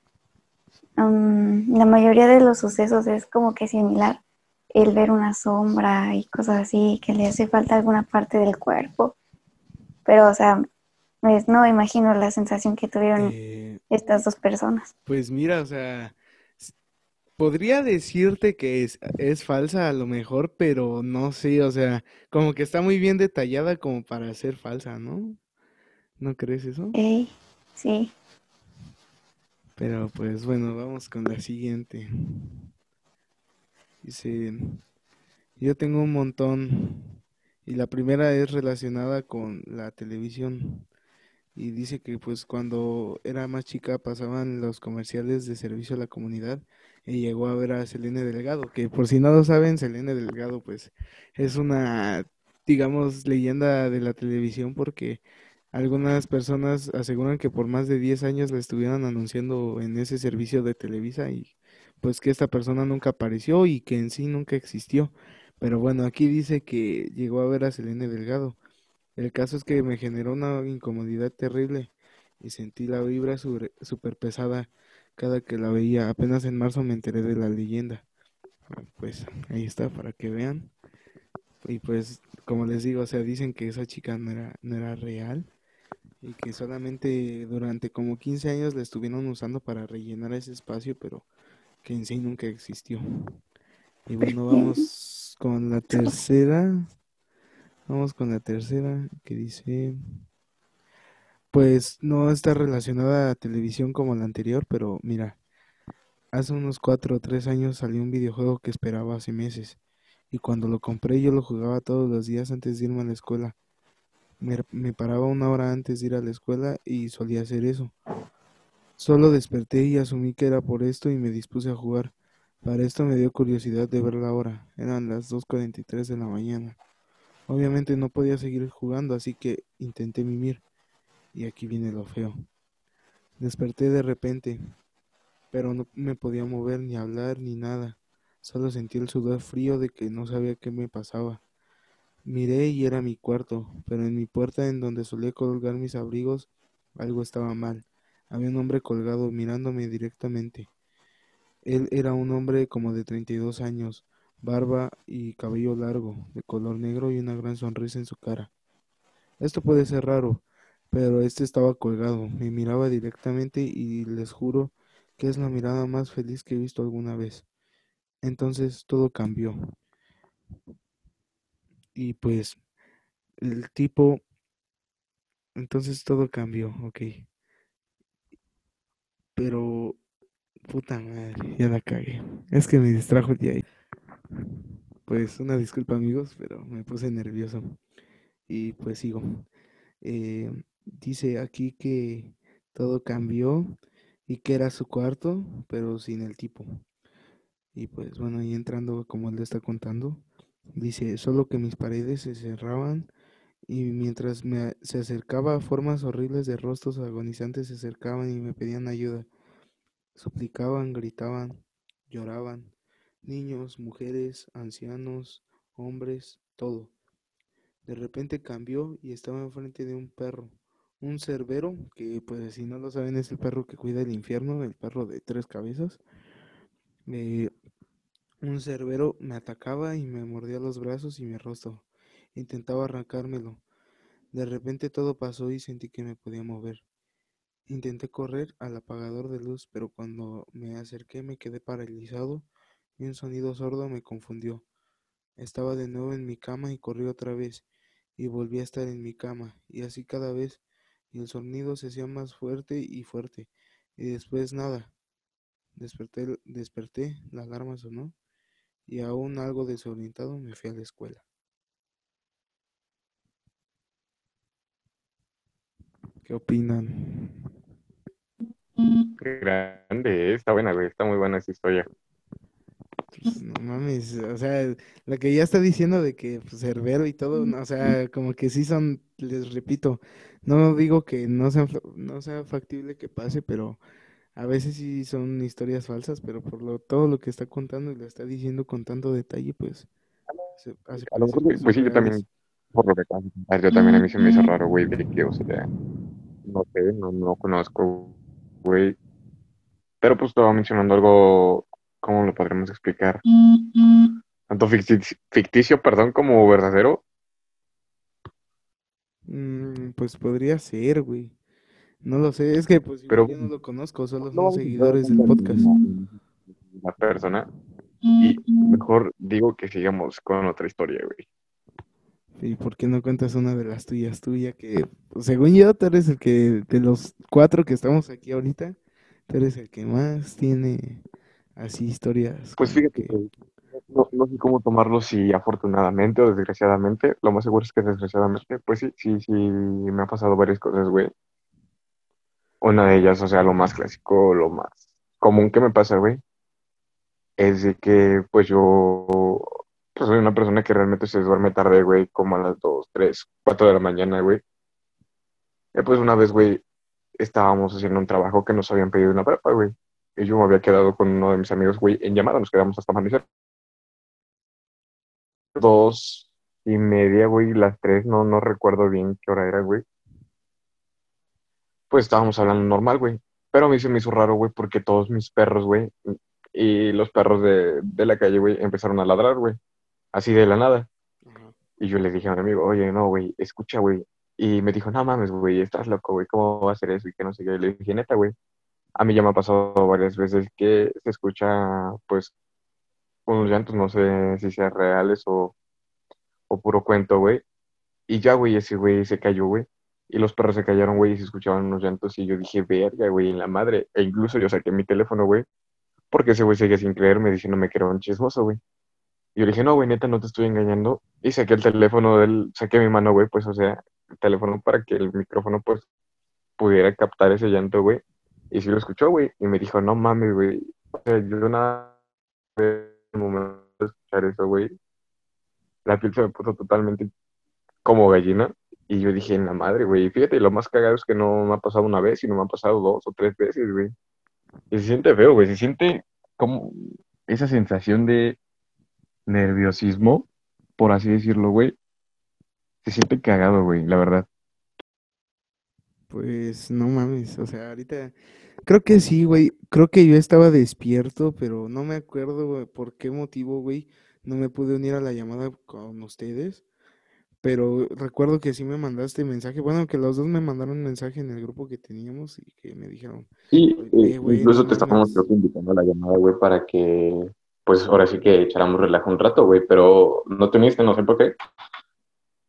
mm, la mayoría de los sucesos es como que similar el ver una sombra y cosas así, que le hace falta alguna parte del cuerpo. Pero, o sea, pues no imagino la sensación que tuvieron Eh, estas dos personas. Pues mira, o sea, podría decirte que es, es falsa a lo mejor, pero no sé, o sea, como que está muy bien detallada como para ser falsa, ¿no? ¿No crees eso? Ey, sí, Pero pues bueno, vamos con la siguiente. Dice, yo tengo un montón y la primera es relacionada con la televisión y dice que pues cuando era más chica pasaban los comerciales de servicio a la comunidad y llegó a ver a Selene Delgado, que por si no lo saben, Selene Delgado pues es una, digamos, leyenda de la televisión porque algunas personas aseguran que por más de 10 años la estuvieron anunciando en ese servicio de Televisa y pues que esta persona nunca apareció y que en sí nunca existió. Pero bueno, aquí dice que llegó a ver a Selene Delgado. El caso es que me generó una incomodidad terrible y sentí la vibra súper pesada cada que la veía. Apenas en marzo me enteré de la leyenda. Ah, Pues ahí está para que vean. Y pues, como les digo, o sea, dicen que esa chica no era, no era real y que solamente durante como 15 años la estuvieron usando para rellenar ese espacio, pero que en sí nunca existió. Y bueno, vamos con la tercera. Vamos con la tercera que dice, pues no está relacionada a televisión como la anterior, pero mira, hace unos cuatro o tres años salió un videojuego que esperaba hace meses y cuando lo compré yo lo jugaba todos los días antes de irme a la escuela. Me, me paraba una hora antes de ir a la escuela y solía hacer eso. Solo desperté y asumí que era por esto y me dispuse a jugar. Para esto me dio curiosidad de ver la hora. Eran las 2.43 de la mañana. Obviamente no podía seguir jugando, así que intenté mimir. Y aquí viene lo feo. Desperté de repente, pero no me podía mover ni hablar ni nada. Solo sentí el sudor frío de que no sabía qué me pasaba. Miré y era mi cuarto, pero en mi puerta en donde solía colgar mis abrigos algo estaba mal. Había un hombre colgado mirándome directamente. Él era un hombre como de 32 años, barba y cabello largo, de color negro y una gran sonrisa en su cara. Esto puede ser raro, pero este estaba colgado, me miraba directamente y les juro que es la mirada más feliz que he visto alguna vez. Entonces todo cambió. Y pues el tipo, entonces todo cambió, ok. Pero, puta madre, ya la cagué. Es que me distrajo el día. Pues una disculpa amigos, pero me puse nervioso. Y pues sigo. Eh, dice aquí que todo cambió y que era su cuarto, pero sin el tipo. Y pues bueno, y entrando como él le está contando, dice, solo que mis paredes se cerraban y mientras me se acercaba formas horribles de rostros agonizantes se acercaban y me pedían ayuda. Suplicaban, gritaban, lloraban. Niños, mujeres, ancianos, hombres, todo. De repente cambió y estaba enfrente de un perro, un cerbero, que pues si no lo saben es el perro que cuida el infierno, el perro de tres cabezas. Eh, un cerbero me atacaba y me mordía los brazos y mi rostro. Intentaba arrancármelo. De repente todo pasó y sentí que me podía mover. Intenté correr al apagador de luz, pero cuando me acerqué me quedé paralizado y un sonido sordo me confundió. Estaba de nuevo en mi cama y corrí otra vez y volví a estar en mi cama y así cada vez y el sonido se hacía más fuerte y fuerte y después nada. Desperté, desperté, la alarma sonó y aún algo desorientado me fui a la escuela. ¿Qué opinan? Grande, eh, está buena, güey, está muy buena esa historia. Pues, no mames, o sea, lo que ya está diciendo de que pues, y todo, no, o sea, como que sí son, les repito, no digo que no sea, no sea factible que pase, pero a veces sí son historias falsas, pero por lo, todo lo que está contando y lo está diciendo con tanto detalle, pues se hace A lo mejor, pues sí, yo también, por lo que yo también a mí se me hizo raro, güey, de que, o sea, no sé, no, no conozco, güey, pero pues estaba mencionando algo, ¿cómo lo podremos explicar? Tanto ficticio, ficticio, perdón, como verdadero. Mm, pues podría ser, güey. No lo sé, es que pues Pero yo no lo conozco, solo no son entrar seguidores del podcast. la persona y mejor digo que sigamos con otra historia, güey. ¿Y por qué no cuentas una de las tuyas, tuya? Que pues, según yo, tú eres el que, de los cuatro que estamos aquí ahorita, tú eres el que más tiene así historias Pues fíjate que... que no, no sé cómo tomarlo, si afortunadamente o desgraciadamente. Lo más seguro es que desgraciadamente, pues sí, sí, sí, me han pasado varias cosas, güey. Una de ellas, o sea, lo más clásico, lo más común que me pasa, güey, es de que, pues yo, pues soy una persona que realmente se duerme tarde, güey, como a las 2, 3, 4 de la mañana, güey. Y pues una vez, güey, estábamos haciendo un trabajo que nos habían pedido en la prepa, güey. Y yo me había quedado con uno de mis amigos, güey, en llamada, nos quedamos hasta amanecer. Dos y media, güey, las tres, no, no recuerdo bien qué hora era, güey. Pues estábamos hablando normal, güey. Pero a mí se me hizo raro, güey, porque todos mis perros, güey, y los perros de, de la calle, güey, empezaron a ladrar, güey. Así de la nada. Y yo le dije a mi amigo, oye, no, güey, escucha, güey. Y me dijo, no mames, güey, estás loco, güey, ¿cómo va a hacer eso? Y que no sé qué. Le dije, neta, güey. A mí ya me ha pasado varias veces que se escucha, pues, unos llantos, no sé si sean reales o, o puro cuento, güey. Y ya, güey, ese güey se cayó, güey. Y los perros se callaron, güey, y se escuchaban unos llantos. Y yo dije, verga, güey, en la madre. E incluso yo saqué mi teléfono, güey, porque ese güey seguía sin creerme, diciéndome que era un chismoso, güey. Y yo dije, no, güey, neta, no te estoy engañando. Y saqué el teléfono del, saqué mi mano, güey, pues, o sea, el teléfono para que el micrófono, pues, pudiera captar ese llanto, güey. Y sí lo escuchó, güey. Y me dijo, no mames, güey. O sea, yo nada, el momento de escuchar eso, güey, la piel se me puso totalmente como gallina. Y yo dije, en la madre, güey. Y fíjate, lo más cagado es que no me ha pasado una vez, sino me ha pasado dos o tres veces, güey. Y se siente feo, güey. Se siente como esa sensación de nerviosismo, por así decirlo, güey. Se siente cagado, güey, la verdad. Pues no mames, o sea, ahorita creo que sí, güey. Creo que yo estaba despierto, pero no me acuerdo güey, por qué motivo, güey. No me pude unir a la llamada con ustedes. Pero recuerdo que sí me mandaste mensaje. Bueno, que los dos me mandaron mensaje en el grupo que teníamos y que me dijeron, Sí, eh, güey, incluso no te estábamos mames. creo que invitando a la llamada, güey, para que, pues ahora sí que echáramos relajo un rato, güey, pero no te uniste, no sé por qué.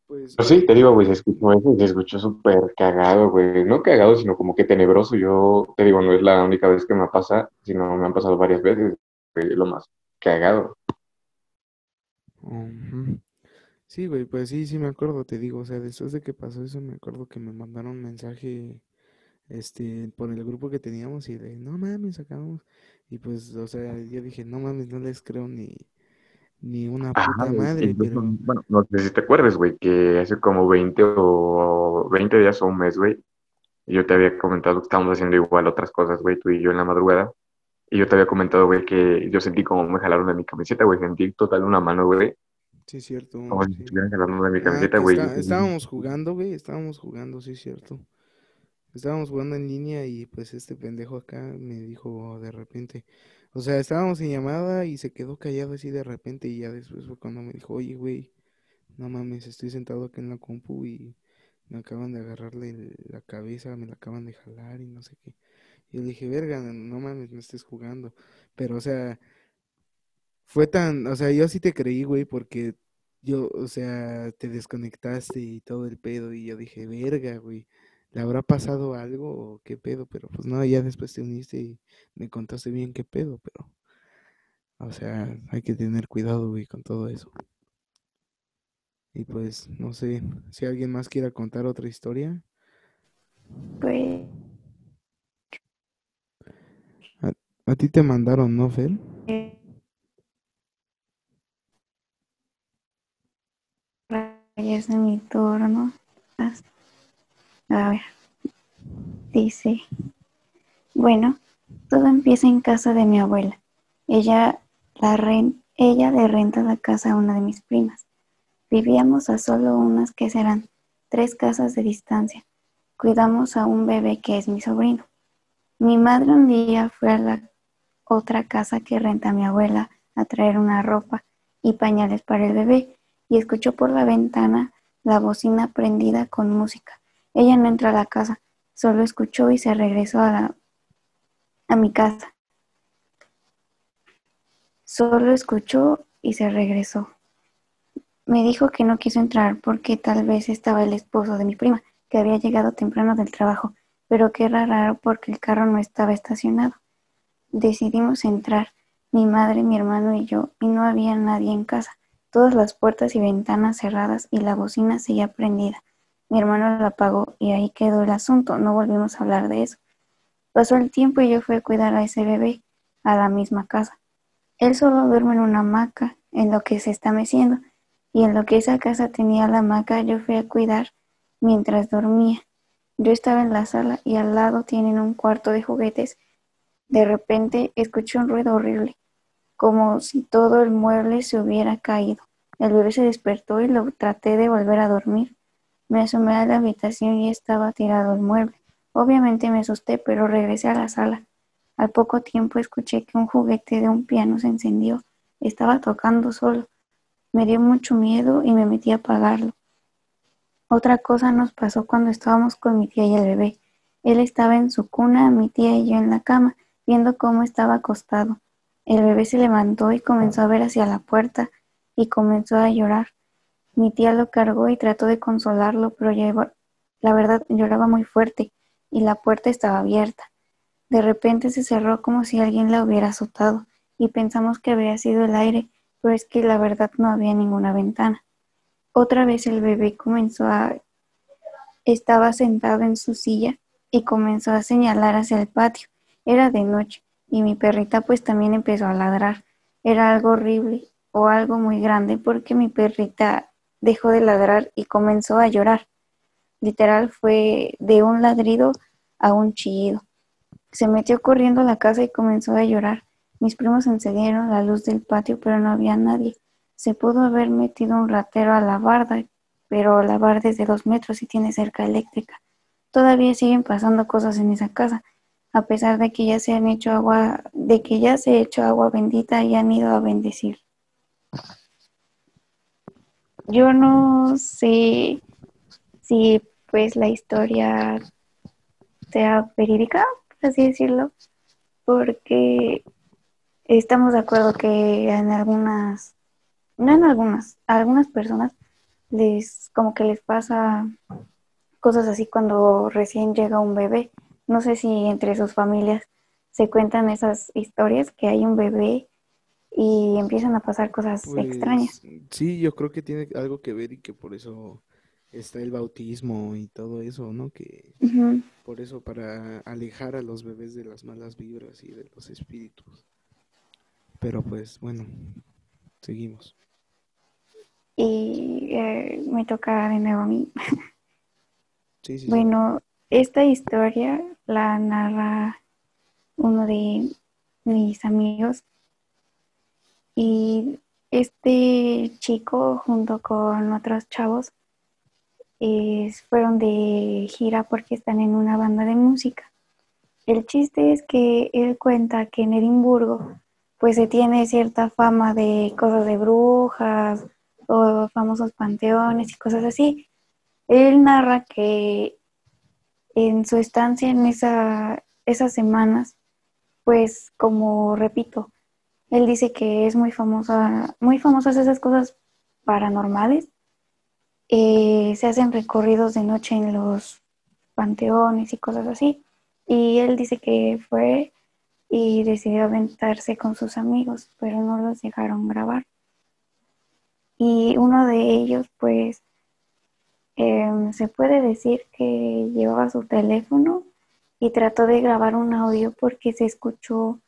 pues, Pero sí, te digo, güey, se escuchó eso y se escuchó súper cagado, güey. No cagado, sino como que tenebroso. Yo te digo, no es la única vez que me pasa, sino me han pasado varias veces, güey, lo más cagado. Sí, güey, pues sí, sí me acuerdo, te digo, o sea, después de que pasó eso, me acuerdo que me mandaron mensaje, este, por el grupo que teníamos y de, no mames, sacamos. Y pues, o sea, yo dije, no mames, no les creo ni, ni una Ajá, puta madre, incluso, pero, bueno, no sé si te acuerdas, güey, que hace como 20 o 20 días o un mes, güey, yo te había comentado que estábamos haciendo igual otras cosas, güey, tú y yo en la madrugada. Y yo te había comentado, güey, que yo sentí como me jalaron de mi camiseta, güey. Sentí total una mano, güey. sí, cierto, Como si sí. estuvieran jalando de mi Ah, camiseta, güey. está- estábamos jugando, güey, estábamos jugando, sí, cierto. Estábamos jugando en línea y pues este pendejo acá me dijo de repente, o sea, estábamos en llamada y se quedó callado así de repente y ya después fue cuando me dijo, oye, güey, no mames, estoy sentado acá en la compu y me acaban de agarrarle la cabeza, me la acaban de jalar y no sé qué. Y le dije, verga, no mames, no estés jugando. Pero, o sea, fue tan, o sea, yo sí te creí, güey, porque yo, o sea, te desconectaste y todo el pedo y yo dije, verga, güey, ¿le habrá pasado algo o qué pedo? Pero pues no, ya después te uniste y me contaste bien qué pedo, pero, o sea, hay que tener cuidado, güey, con todo eso. Y pues, no sé, si alguien más quiera contar otra historia. Pues A ti te mandaron, ¿no, Fer? ya es de mi turno. A ver, dice, bueno, todo empieza en casa de mi abuela. Ella, la ella le renta la casa a una de mis primas. Vivíamos a solo unas que serán tres casas de distancia. Cuidamos a un bebé que es mi sobrino. Mi madre un día fue a la otra casa que renta mi abuela a traer una ropa y pañales para el bebé y escuchó por la ventana la bocina prendida con música. Ella no entró a la casa, solo escuchó y se regresó a, la, a mi casa. Solo escuchó y se regresó. Me dijo que no quiso entrar porque tal vez estaba el esposo de mi prima, que había llegado temprano del trabajo, pero que era raro porque el carro no estaba estacionado. Decidimos entrar, mi madre, mi hermano y yo, y no había nadie en casa. Todas las puertas y ventanas cerradas y la bocina seguía prendida. Mi hermano la apagó y ahí quedó el asunto. No volvimos a hablar de eso. Pasó el tiempo y yo fui a cuidar a ese bebé a la misma casa. Él solo duerme en una hamaca, en lo que se está meciendo, y en lo que esa casa tenía la hamaca yo fui a cuidar mientras dormía. Yo estaba en la sala y al lado tienen un cuarto de juguetes. De repente escuché un ruido horrible, como si todo el mueble se hubiera caído. El bebé se despertó y lo traté de volver a dormir. Me asomé a la habitación y estaba tirado el mueble. Obviamente me asusté, pero regresé a la sala. Al poco tiempo escuché que un juguete de un piano se encendió. Estaba tocando solo. Me dio mucho miedo y me metí a apagarlo. Otra cosa nos pasó cuando estábamos con mi tía y el bebé. Él estaba en su cuna, mi tía y yo en la cama, viendo cómo estaba acostado. El bebé se levantó y comenzó a ver hacia la puerta y comenzó a llorar. Mi tía lo cargó y trató de consolarlo, pero iba- la verdad lloraba muy fuerte y la puerta estaba abierta. De repente se cerró como si alguien la hubiera azotado y pensamos que había sido el aire, pero es que la verdad no había ninguna ventana. Otra vez el bebé comenzó a... Estaba sentado en su silla y comenzó a señalar hacia el patio. Era de noche y mi perrita pues también empezó a ladrar. Era algo horrible o algo muy grande porque mi perrita dejó de ladrar y comenzó a llorar. Literal fue de un ladrido a un chillido. Se metió corriendo a la casa y comenzó a llorar. Mis primos encendieron la luz del patio, pero no había nadie. Se pudo haber metido un ratero a la barda, pero la barda es de dos metros y tiene cerca eléctrica. Todavía siguen pasando cosas en esa casa, a pesar de que ya se han hecho agua, de que ya se ha hecho agua bendita y han ido a bendecir. Yo no sé si pues la historia sea verídica, por así decirlo, porque estamos de acuerdo que en algunas, no en algunas, a algunas personas les como que les pasa cosas así cuando recién llega un bebé. No sé si entre sus familias se cuentan esas historias que hay un bebé y empiezan a pasar cosas extrañas. Pues sí, yo creo que tiene algo que ver y que por eso está el bautismo y todo eso, ¿no? Que por eso para alejar a los bebés de las malas vibras y de los espíritus. Pero pues bueno, seguimos. Y eh, me toca de nuevo a mí. Sí, sí, sí. Bueno, esta historia la narra uno de mis amigos y este chico junto con otros chavos eh, fueron de gira porque están en una banda de música. El chiste es que él cuenta que en Edimburgo pues se tiene cierta fama de cosas de brujas o famosos panteones y cosas así. Él narra que en su estancia en esa, esas semanas, pues como repito, él dice que es muy famosa, muy famosas esas cosas paranormales. Eh, se hacen recorridos de noche en los panteones y cosas así. Y él dice que fue y decidió aventarse con sus amigos, pero no los dejaron grabar. Y uno de ellos, pues, em, se puede decir que llevaba su teléfono y trató de grabar un audio porque se escuchó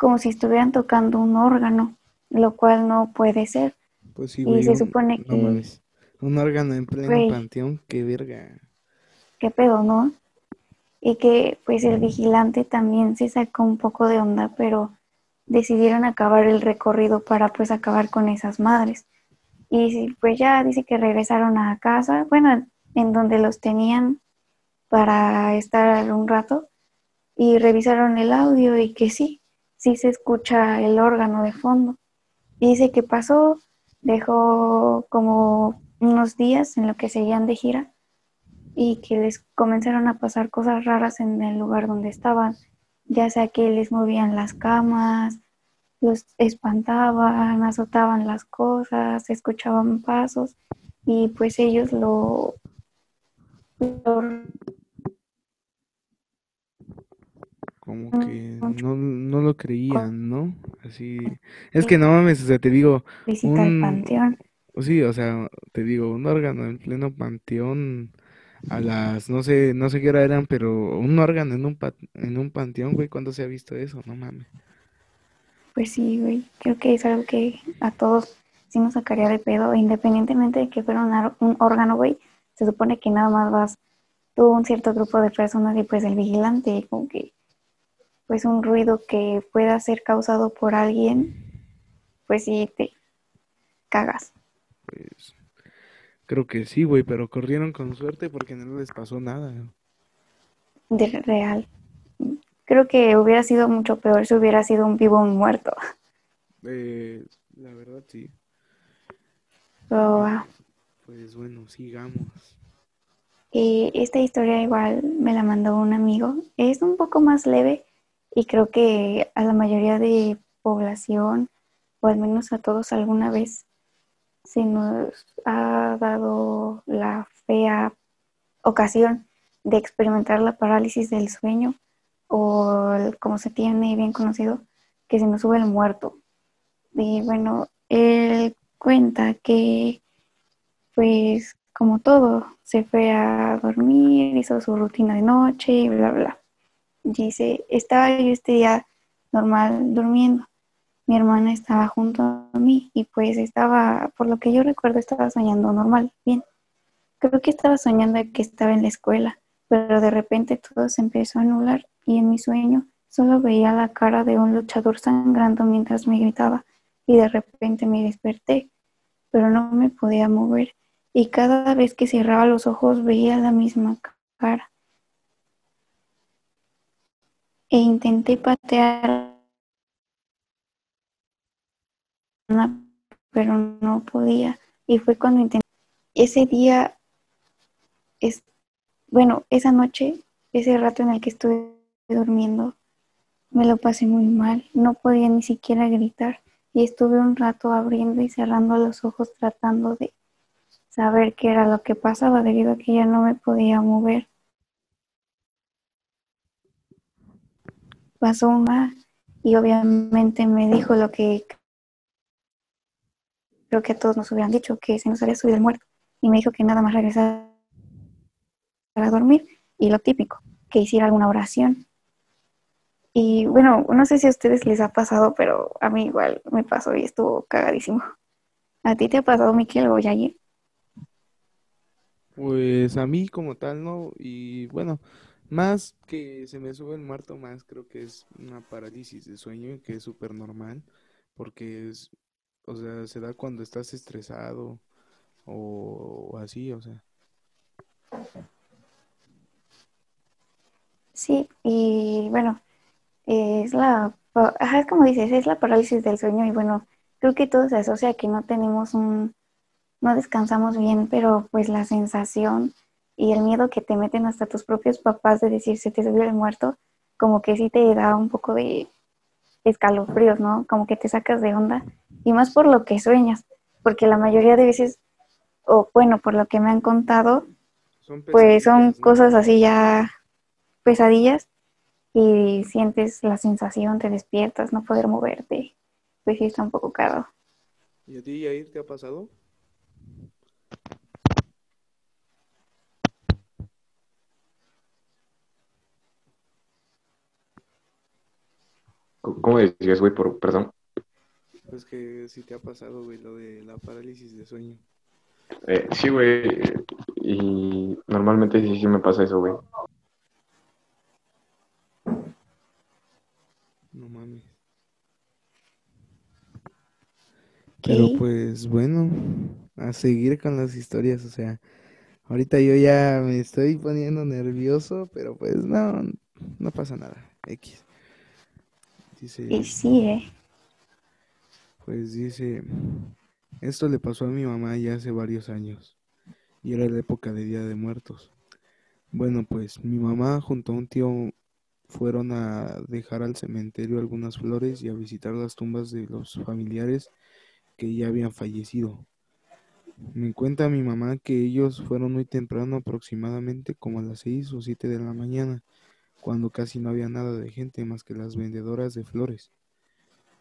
como si estuvieran tocando un órgano, lo cual no puede ser. Pues sí, y se un- supone no que- mames. Un órgano en pleno Güey. panteón, qué verga. ¿Qué pedo, no? Y que pues el vigilante también se sacó un poco de onda, pero decidieron acabar el recorrido para pues acabar con esas madres. Y pues ya dice que regresaron a casa, bueno, en donde los tenían para estar un rato y revisaron el audio y que sí, sí se escucha el órgano de fondo. Dice que pasó, dejó como unos días en lo que seguían de gira y que les comenzaron a pasar cosas raras en el lugar donde estaban, ya sea que les movían las camas, los espantaban, azotaban las cosas, escuchaban pasos y pues ellos lo, lo Como que no, no lo creían, ¿no? Así. Es que no mames, o sea, te digo, visita Un- panteón. sí, o sea, te digo, un órgano en pleno panteón a las, no sé, no sé qué hora eran, pero un órgano en un pa- en un panteón, güey, ¿cuándo se ha visto eso? No mames. Pues sí, güey, creo que es algo que a todos sí nos sacaría de pedo, independientemente de que fuera un, un órgano, güey, se supone que nada más vas tú, un cierto grupo de personas y pues el vigilante, como que pues un ruido que pueda ser causado por alguien, pues sí te cagas. Pues creo que sí, güey, pero corrieron con suerte porque no les pasó nada. de real. Creo que hubiera sido mucho peor si hubiera sido un vivo o un muerto. Eh, la verdad, sí. Pero, ah, Pues bueno, sigamos. eh, esta historia igual me la mandó un amigo. Es un poco más leve y creo que a la mayoría de población, o al menos a todos alguna vez, se nos ha dado la fea ocasión de experimentar la parálisis del sueño o como se tiene bien conocido, que se nos sube el muerto. Y bueno, él cuenta que pues como todo, se fue a dormir, hizo su rutina de noche y bla, bla. Dice, estaba yo este día normal durmiendo. Mi hermana estaba junto a mí y pues estaba, por lo que yo recuerdo, estaba soñando normal, bien. Creo que estaba soñando que estaba en la escuela, pero de repente todo se empezó a anular y en mi sueño solo veía la cara de un luchador sangrando mientras me gritaba y de repente me desperté, pero no me podía mover y cada vez que cerraba los ojos veía la misma cara. E intenté patear, pero no podía. Y fue cuando intenté. Ese día, es, bueno, esa noche, ese rato en el que estuve durmiendo, me lo pasé muy mal. No podía ni siquiera gritar. Y estuve un rato abriendo y cerrando los ojos tratando de saber qué era lo que pasaba debido a que ya no me podía mover. Pasó una y obviamente me dijo lo que creo que a todos nos hubieran dicho, que se nos había subido el muerto. Y me dijo que nada más regresara a dormir y lo típico, que hiciera alguna oración. Y bueno, no sé si a ustedes les ha pasado, pero a mí igual me pasó y estuvo cagadísimo. ¿A ti te ha pasado, Miquel o Yaye? Pues a mí como tal, ¿no? Y bueno, más que se me sube el muerto, más creo que es una parálisis de sueño que es súper normal, porque es, o sea, se da cuando estás estresado o, o así, o sea. Sí, y bueno, es la, ajá, es como dices, es la parálisis del sueño y bueno, creo que todo se asocia a que no tenemos un, no descansamos bien, pero pues la sensación y el miedo que te meten hasta tus propios papás de decir se te subió el muerto, como que sí te da un poco de escalofríos, ¿no? Como que te sacas de onda y más por lo que sueñas, porque la mayoría de veces, o bueno, por lo que me han contado, Son pues son cosas así ya pesadillas y sientes la sensación, te despiertas, no poder moverte. Pues sí, está un poco caro. ¿Y a ti, Yair, te ha pasado? ¿Cómo decías, güey? Por, perdón. Pues que sí te ha pasado, güey, lo de la parálisis de sueño. Eh, sí, güey. Y normalmente sí, sí me pasa eso, güey. No mames. Pero pues bueno, a seguir con las historias, o sea, ahorita yo ya me estoy poniendo nervioso, pero pues no, no pasa nada. X. Dice, Y sí, ¿eh? pues dice, esto le pasó a mi mamá ya hace varios años y era la época de Día de Muertos. Bueno, pues mi mamá junto a un tío fueron a dejar al cementerio algunas flores y a visitar las tumbas de los familiares que ya habían fallecido. Me cuenta mi mamá que ellos fueron muy temprano, aproximadamente como a las 6 o 7 de la mañana, cuando casi no había nada de gente más que las vendedoras de flores.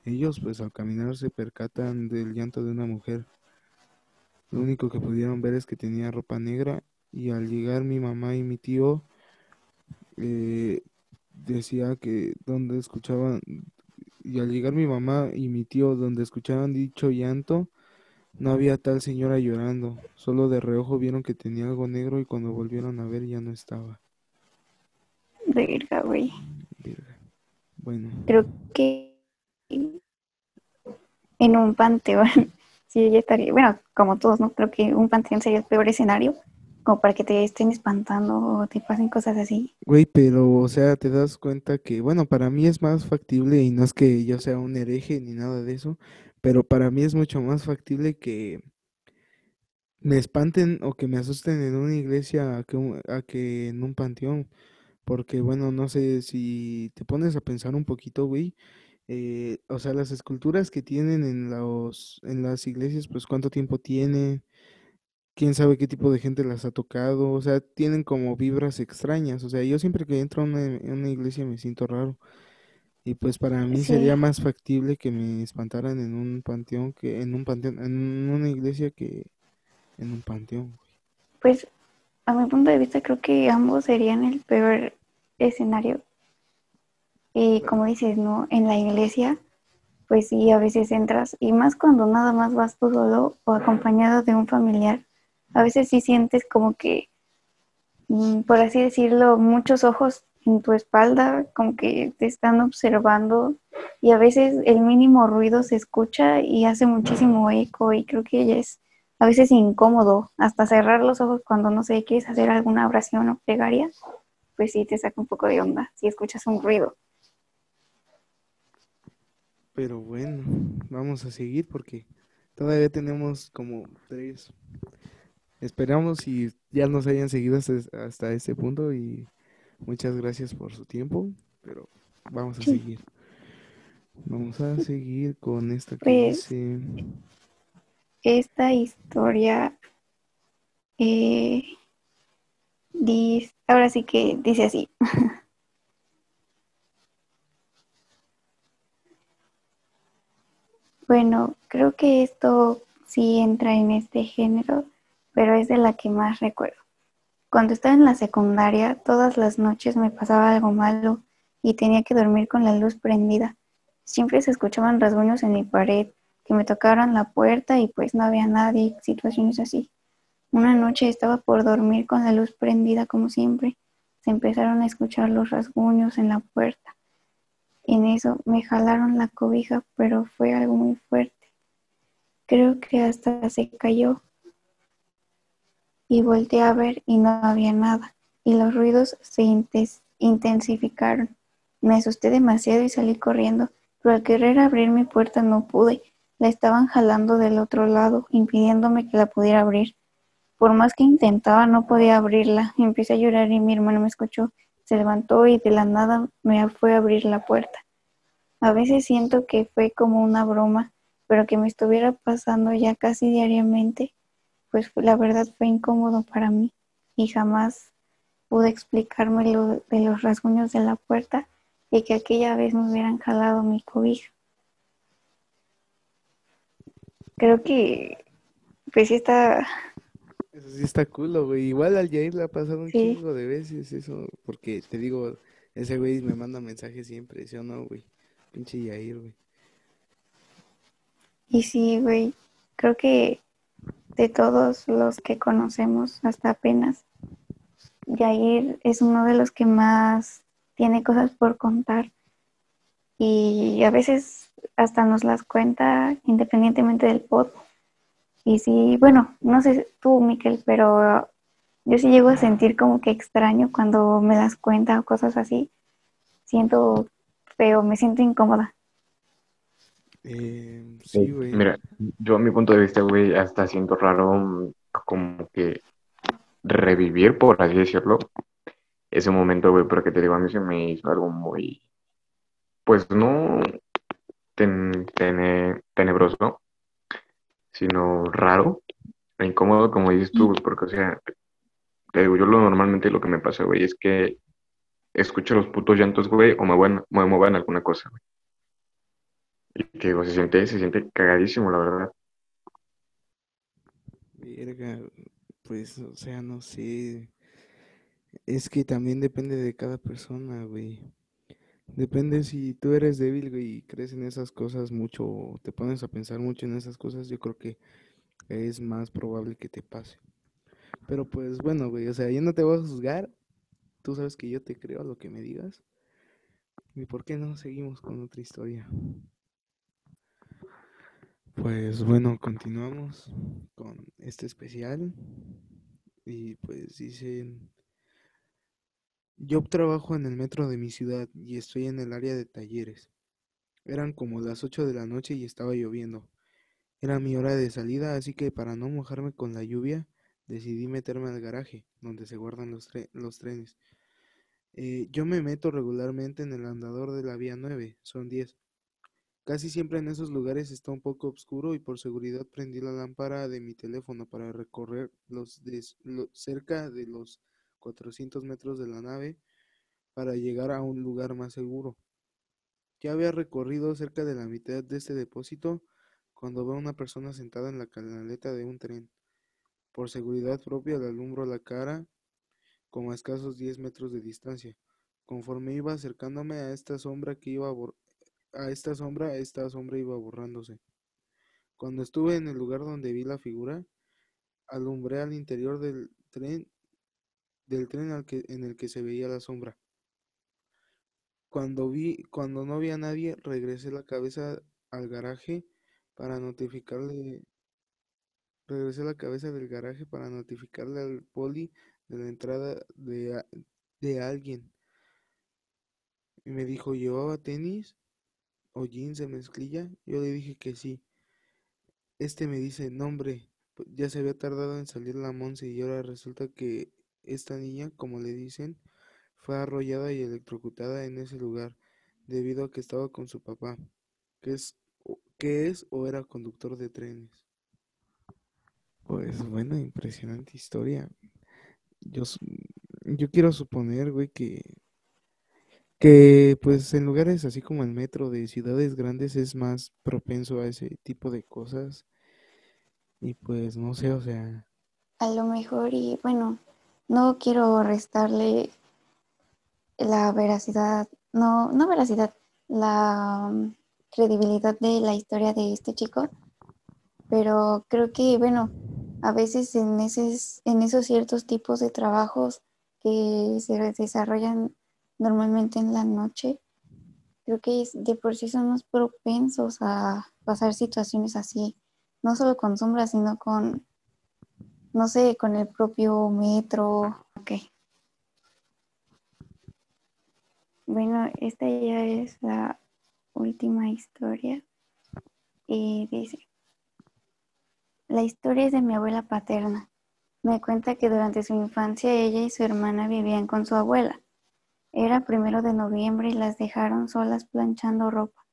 Ellos, pues al caminar, se percatan del llanto de una mujer. Lo único que pudieron ver es que tenía ropa negra y al llegar mi mamá y mi tío eh, decía que donde escuchaban y al llegar mi mamá y mi tío donde escuchaban dicho llanto no había tal señora llorando, solo de reojo vieron que tenía algo negro y cuando volvieron a ver ya no estaba. Verga, güey. Bueno, Creo que en un panteón, sí, ya estaría. Bueno, como todos, ¿no? Creo que un panteón sería el peor escenario, como para que te estén espantando o te pasen cosas así. güey, pero o sea, te das cuenta que, bueno, para mí es más factible y no es que yo sea un hereje ni nada de eso, pero para mí es mucho más factible que me espanten o que me asusten en una iglesia a que, a que en un panteón. Porque, bueno, no sé si te pones a pensar un poquito, güey, eh, o sea, las esculturas que tienen en los, en las iglesias, pues cuánto tiempo tienen, quién sabe qué tipo de gente las ha tocado, o sea, tienen como vibras extrañas, o sea, yo siempre que entro a una, a una iglesia me siento raro. Y pues para mí sería más factible que me espantaran en un panteón que en un panteón, en una iglesia que en un panteón. pues a mi punto de vista creo que ambos serían el peor escenario. Y como dices, ¿no? En la iglesia, pues sí, a veces entras, y más cuando nada más vas tú solo o acompañado de un familiar, a veces sí sientes como que, mm, por así decirlo, muchos ojos en tu espalda, como que te están observando, y a veces el mínimo ruido se escucha y hace muchísimo eco, y creo que ya es a veces incómodo, hasta cerrar los ojos cuando no sé, quieres hacer alguna oración o plegaria, pues sí te saca un poco de onda si escuchas un ruido. Pero bueno, vamos a seguir porque todavía tenemos como tres. Esperamos y ya nos hayan seguido hasta, hasta este punto y muchas gracias por su tiempo, pero vamos a Sí. seguir. Vamos a seguir con esta que Pues esta historia eh, dice, ahora sí que dice así. Bueno, creo que esto sí entra en este género, pero es de la que más recuerdo. Cuando estaba en la secundaria, todas las noches me pasaba algo malo y tenía que dormir con la luz prendida. Siempre se escuchaban rasguños en mi pared, que me tocaron la puerta y pues no había nadie, situaciones así. Una noche estaba por dormir con la luz prendida como siempre. Se empezaron a escuchar los rasguños en la puerta. En eso me jalaron la cobija, pero fue algo muy fuerte. Creo que hasta se cayó y volteé a ver y no había nada. Y los ruidos se intensificaron. Me asusté demasiado y salí corriendo, pero al querer abrir mi puerta no pude. La estaban jalando del otro lado, impidiéndome que la pudiera abrir. Por más que intentaba, no podía abrirla. Empecé a llorar y mi hermano me escuchó. Se levantó y de la nada me fue a abrir la puerta. A veces siento que fue como una broma, pero que me estuviera pasando ya casi diariamente, pues la verdad fue incómodo para mí y jamás pude explicarme lo de los rasguños de la puerta y que aquella vez me hubieran jalado mi cobija. Creo que pues está, eso sí está culo, güey. Igual al Jair le ha pasado un sí, chingo de veces eso, porque te digo, ese güey me manda mensajes siempre, ¿sí o no, güey? Pinche Yair, güey. y sí, güey, creo que de todos los que conocemos hasta apenas, Jair es uno de los que más tiene cosas por contar y a veces hasta nos las cuenta independientemente del pod. Y sí, bueno, no sé tú, Miquel, pero yo sí llego a sentir como que extraño cuando me das cuenta o cosas así. Siento feo, me siento incómoda. Eh, Sí, güey. Mira, yo a mi punto de vista, güey, hasta siento raro mm, como que revivir, por así decirlo, ese momento, güey, porque te digo, a mí se me hizo algo muy, pues no ten- tene- tenebroso, sino raro e incómodo, como dices tú, güey, porque, o sea, te digo, yo lo normalmente lo que me pasa, güey, es que escucho los putos llantos, güey, o me mueven, me mueven alguna cosa, güey. Y te digo, se siente, se siente cagadísimo, la verdad. Verga, pues, o sea, no sé. Es que también depende de cada persona, güey. Depende si tú eres débil, y crees en esas cosas mucho, te pones a pensar mucho en esas cosas, yo creo que es más probable que te pase. Pero pues bueno, güey, o sea, yo no te voy a juzgar. Tú sabes que yo te creo a lo que me digas. ¿Y por qué no seguimos con otra historia? Pues bueno, continuamos con este especial. Y pues dicen, yo trabajo en el metro de mi ciudad y estoy en el área de talleres. Eran como las 8 de la noche y estaba lloviendo. Era mi hora de salida, así que para no mojarme con la lluvia, decidí meterme al garaje, donde se guardan los, tre- los trenes. Eh, yo me meto regularmente en el andador de la vía 9, son 10. Casi siempre en esos lugares está un poco oscuro y por seguridad prendí la lámpara de mi teléfono para recorrer los cerca de los 400 metros de la nave para llegar a un lugar más seguro. Ya había recorrido cerca de la mitad de este depósito cuando veo a una persona sentada en la canaleta de un tren. Por seguridad propia le alumbro la cara como a escasos 10 metros de distancia. Conforme iba acercándome a esta sombra que iba bor- a esta sombra, esta sombra iba borrándose. Cuando estuve en el lugar donde vi la figura, alumbré al interior del tren del tren al que, en el que se veía la sombra. Cuando vi, cuando no vi a nadie, regresé la cabeza al garaje para notificarle, regresé la cabeza del garaje para notificarle al poli de la entrada de, de alguien. Y me dijo, ¿llevaba tenis o jeans de mezclilla? Yo le dije que sí. Este me dice, no hombre, pu- ya se había tardado en salir la Monse y ahora resulta que esta niña, como le dicen, fue arrollada y electrocutada en ese lugar debido a que estaba con su papá, que es, que es o era conductor de trenes. Pues bueno, impresionante historia. Yo, yo quiero suponer, güey, que, que pues en lugares así como el metro de ciudades grandes es más propenso a ese tipo de cosas. Y pues no sé, o sea, A lo mejor, y bueno, no quiero restarle la veracidad, no, no veracidad, la mm, credibilidad de la historia de este chico, pero creo que, bueno, a veces en esos, en esos ciertos tipos de trabajos que se desarrollan normalmente en la noche, creo que de por sí somos propensos a pasar situaciones así, no solo con sombras, sino con, no sé, con el propio metro. Ok. Bueno, esta ya es la última historia. Y dice, la historia es de mi abuela paterna. Me cuenta que durante su infancia ella y su hermana vivían con su abuela. Era primero de noviembre y las dejaron solas planchando ropa.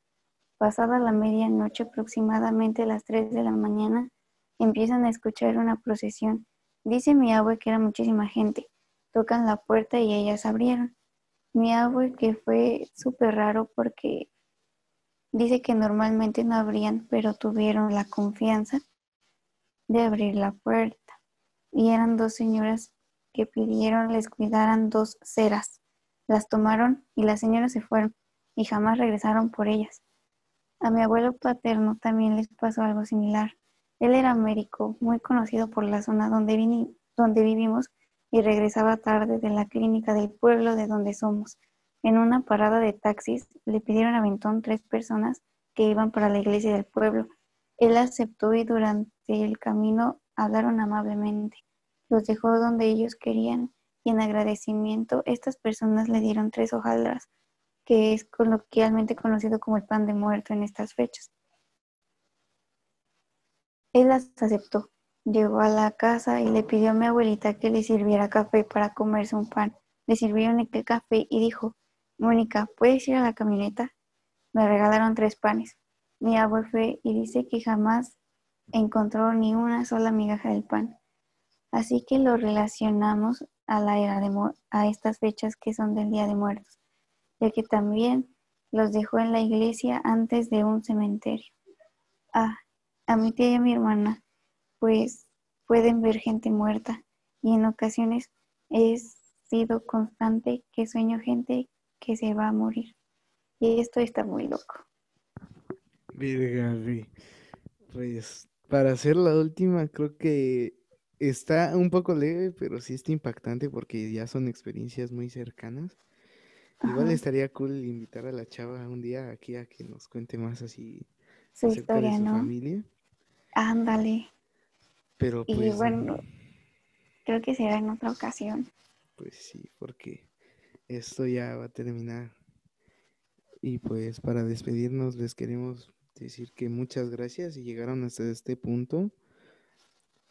Pasada la medianoche, aproximadamente a las 3 de la mañana, empiezan a escuchar una procesión. Dice mi abue que era muchísima gente. Tocan la puerta y ellas abrieron. Mi abue que fue súper raro porque dice que normalmente no abrían, pero tuvieron la confianza de abrir la puerta. Y eran dos señoras que pidieron les cuidaran dos ceras. Las tomaron y las señoras se fueron y jamás regresaron por ellas. A mi abuelo paterno también les pasó algo similar. Él era médico, muy conocido por la zona donde, vivimos y regresaba tarde de la clínica del pueblo de donde somos. En una parada de taxis le pidieron aventón tres personas que iban para la iglesia del pueblo. Él aceptó y durante el camino hablaron amablemente. Los dejó donde ellos querían y en agradecimiento estas personas le dieron tres hojaldras, que es coloquialmente conocido como el pan de muerto en estas fechas. Él las aceptó. Llegó a la casa y le pidió a mi abuelita que le sirviera café para comerse un pan. Le sirvieron el café y dijo, Mónica, ¿puedes ir a la camioneta? Me regalaron tres panes. Mi abuelo fue y dice que jamás encontró ni una sola migaja del pan. Así que lo relacionamos a la era de a estas fechas que son del Día de Muertos, ya que también los dejó en la iglesia antes de un cementerio. Ah, a mi tía y a mi hermana, pues pueden ver gente muerta y en ocasiones he sido constante que sueño gente que se va a morir. Y esto está muy loco. Güey. Pues para hacer la última, creo que está un poco leve, pero sí está impactante porque ya son experiencias muy cercanas. Igual estaría cool invitar a la chava un día aquí a que nos cuente más así Su acerca de historia, su ¿no? familia. Ándale. Pero Y pues, bueno, creo que será en otra ocasión. pues sí, porque esto ya va a terminar. Y pues para despedirnos les queremos decir que muchas gracias si llegaron hasta este punto.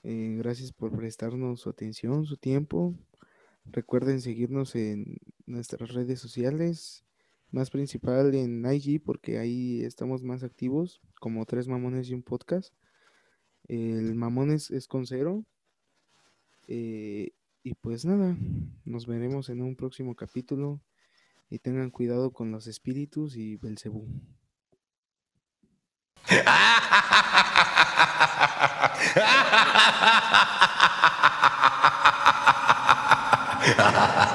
Eh, gracias por prestarnos su atención, su tiempo. Recuerden seguirnos en nuestras redes sociales, más principal en IG porque ahí estamos más activos, como tres mamones y un podcast. El mamones es con cero. Eh, y pues nada, nos veremos en un próximo capítulo. Y tengan cuidado con los espíritus y Belcebú.